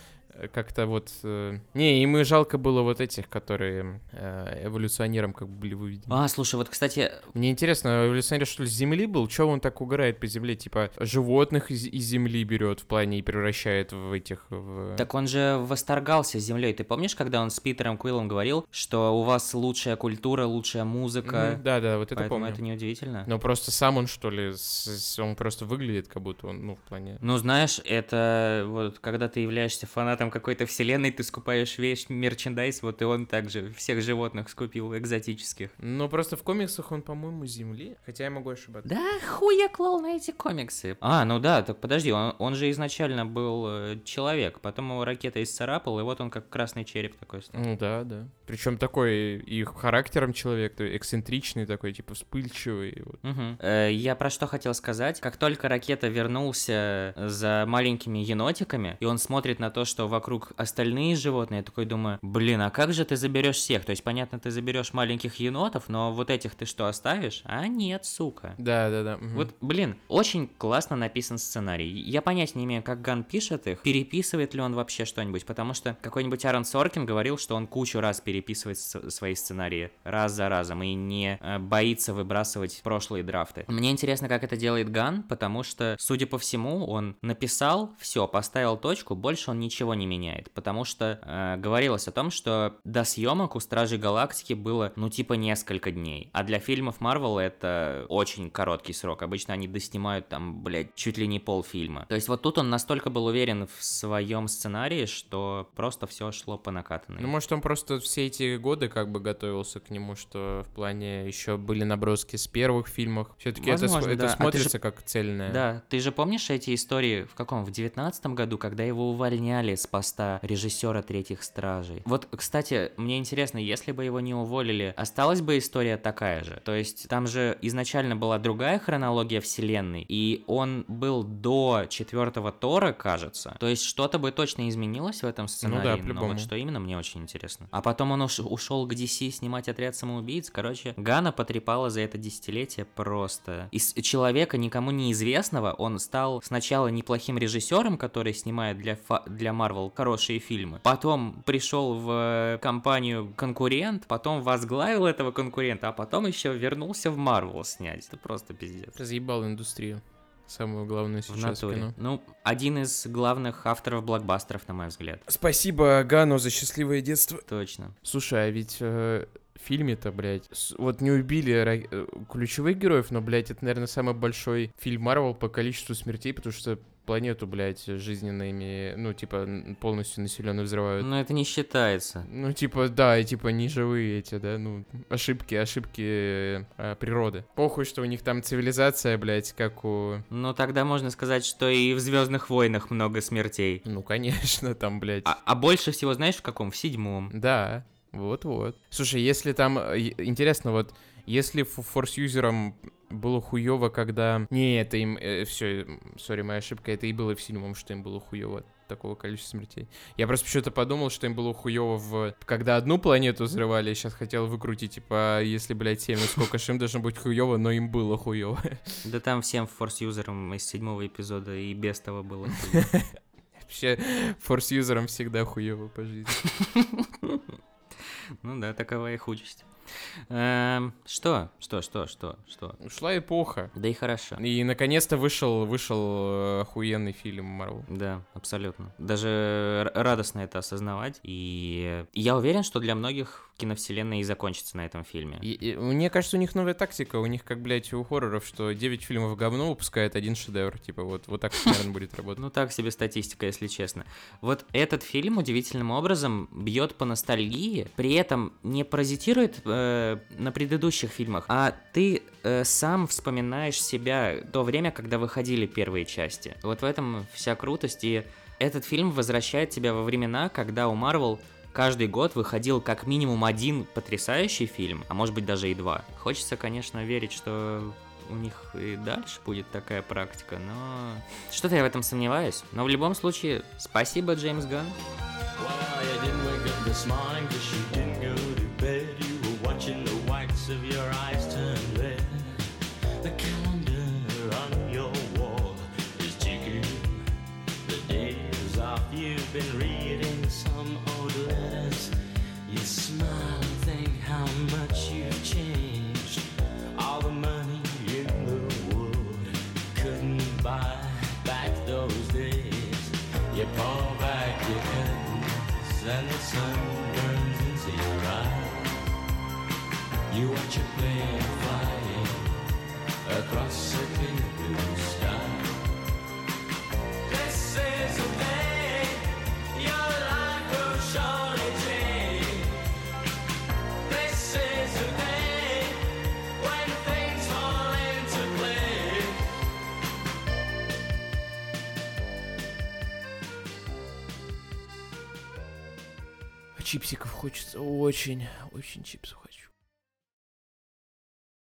как-то вот... э, Не, им и жалко было вот этих, которые э, эволюционером как бы были выведены.
А, слушай, вот, кстати,
Мне интересно, эволюционер что ли с Земли был? Чего он так угорает по Земле? Типа животных из, из Земли берет в плане и превращает в этих... В...
Так он же восторгался землей. Ты помнишь, когда он с Питером Куиллом говорил, что у вас лучшая культура, лучшая музыка?
Мгм, Да-да, вот это
Поэтому
помню.
это неудивительно.
Но просто сам он, что ли, с- он просто выглядит, как будто он, ну, в плане...
Ну, знаешь, это вот когда ты являешься фанатом какой-то вселенной, ты скупаешь весь мерчендайз, вот и он также всех животных скупил экзотических.
Ну, просто в комиксах он, по-моему, Земли. Хотя я могу ошибаться.
Да хуй я клал на эти комиксы. А, ну да, так подожди, он, он же изначально был э, человек, потом его ракета исцарапала, и вот он как красный череп такой стал.
Ну да, да. Причем такой и характером человек, то эксцентричный такой, типа вспыльчивый. вот.
Мгм. Э, Я про что хотел сказать. Как только ракета вернулся за маленькими енотиками, и он смотрит на то, что вокруг остальные животные, я такой думаю, блин, а как же ты заберешь всех? То есть, понятно, ты заберешь маленьких енотов, но вот этих ты что, оставишь? А нет, сука.
Да, да, да. мгм.
Вот, блин, очень классно написан сценарий. Я понятия не имею, как Ган пишет их, переписывает ли он вообще что-нибудь, потому что какой-нибудь Аарон Соркин говорил, что он кучу раз переписывает свои сценарии, раз за разом, и не э, боится выбрасывать прошлые драфты. Мне интересно, как это делает Ган, потому что, судя по всему, он написал, все, поставил точку, больше он ничего не меняет, потому что э, говорилось о том, что до съемок у Стражей Галактики было, ну, типа, несколько дней, а для фильмов Марвел это очень короткий срок, обычно они доснимают там, блядь, чуть ли не полфильма. То есть вот тут он настолько был уверен в своем сценарии, что просто все шло по накатанной.
Ну, может, он просто все эти годы как бы готовился к нему, что в плане еще были наброски с первых фильмов. Все-таки это, см- это
да. А
смотрится
же-
как цельное.
Да, ты же помнишь эти истории в каком? В девятнадцатом году, когда его увольняли с поста режиссера Третьих Стражей. Вот, кстати, мне интересно, если бы его не уволили, осталась бы история такая же? То есть там же изначально была другая хронология вселенной, и он был до четвертого Тора, кажется. То есть что-то бы точно изменилось в этом сценарии, но
по-любому.
вот что именно, мне очень интересно. А потом он уш- ушел к DC снимать отряд самоубийц. Короче, Гана потрепала за это десятилетие просто. Из человека никому неизвестного он стал сначала неплохим режиссером, который снимает для, фа- для Marvel делал хорошие фильмы. Потом пришел в компанию конкурент, потом возглавил этого конкурента, а потом еще вернулся в Марвел снять. Это просто пиздец.
Разъебал индустрию. Самую главную сейчас в
натуре.
кино.
Ну, один из главных авторов блокбастеров, на мой взгляд.
Спасибо Гану за счастливое детство.
Точно.
Слушай, а ведь э, в фильме-то, блядь, с- вот не убили ра- э, ключевых героев, но, блядь, это, наверное, самый большой фильм Марвел по количеству смертей, потому что планету, блядь, жизненными, ну, типа, полностью населенную взрывают.
Но это не считается.
Ну, типа, да, и типа не живые эти, да, ну, ошибки, ошибки э, природы. Похуй, что у них там цивилизация, блядь, как у...
Но тогда можно сказать, что и в Звездных войнах много смертей.
Ну, конечно, [laughs] там, блядь.
А, а больше всего знаешь в каком? В седьмом.
Да, вот-вот. Слушай, если там... э, Интересно, вот, если форс-юзерам было хуево, когда... Не, это им... все, сори, моя ошибка, это и было в седьмом, что им было хуево такого количества смертей. Я просто почему-то подумал, что им было хуево в... Когда одну планету взрывали, я сейчас хотел выкрутить, типа, а если, блядь, 7, ну сколько ж им должно быть хуево, но им было хуево.
Да там всем форс-юзерам из седьмого эпизода и без того было. [laughs]
Вообще, форс-юзерам всегда хуево по жизни. [laughs]
Ну да, такова их участь. Эм, Что? Что, что, что, что?
Ушла эпоха.
Да и хорошо.
И наконец-то вышел, вышел э, охуенный фильм Марвел.
Да, абсолютно. Даже радостно это осознавать. И я уверен, что для многих киновселенная и закончится на этом фильме.
И- и мне кажется, у них новая тактика. У них, как, блядь, у хорроров, что 9 фильмов говно выпускает один шедевр. Типа, вот, вот так, наверное, будет работать.
Ну так себе статистика, если честно. Вот этот фильм удивительным образом бьет по ностальгии, при этом не паразитирует э, на предыдущих фильмах, а ты э, сам вспоминаешь себя то время, когда выходили первые части. Вот в этом вся крутость, и этот фильм возвращает тебя во времена, когда у Марвел каждый год выходил как минимум один потрясающий фильм, а может быть даже и два. Хочется, конечно, верить, что у них и дальше будет такая практика, но что-то я в этом сомневаюсь. Но в любом случае, спасибо, Джеймс Ганн.
Why
А чипсиков хочется очень, очень чипсов.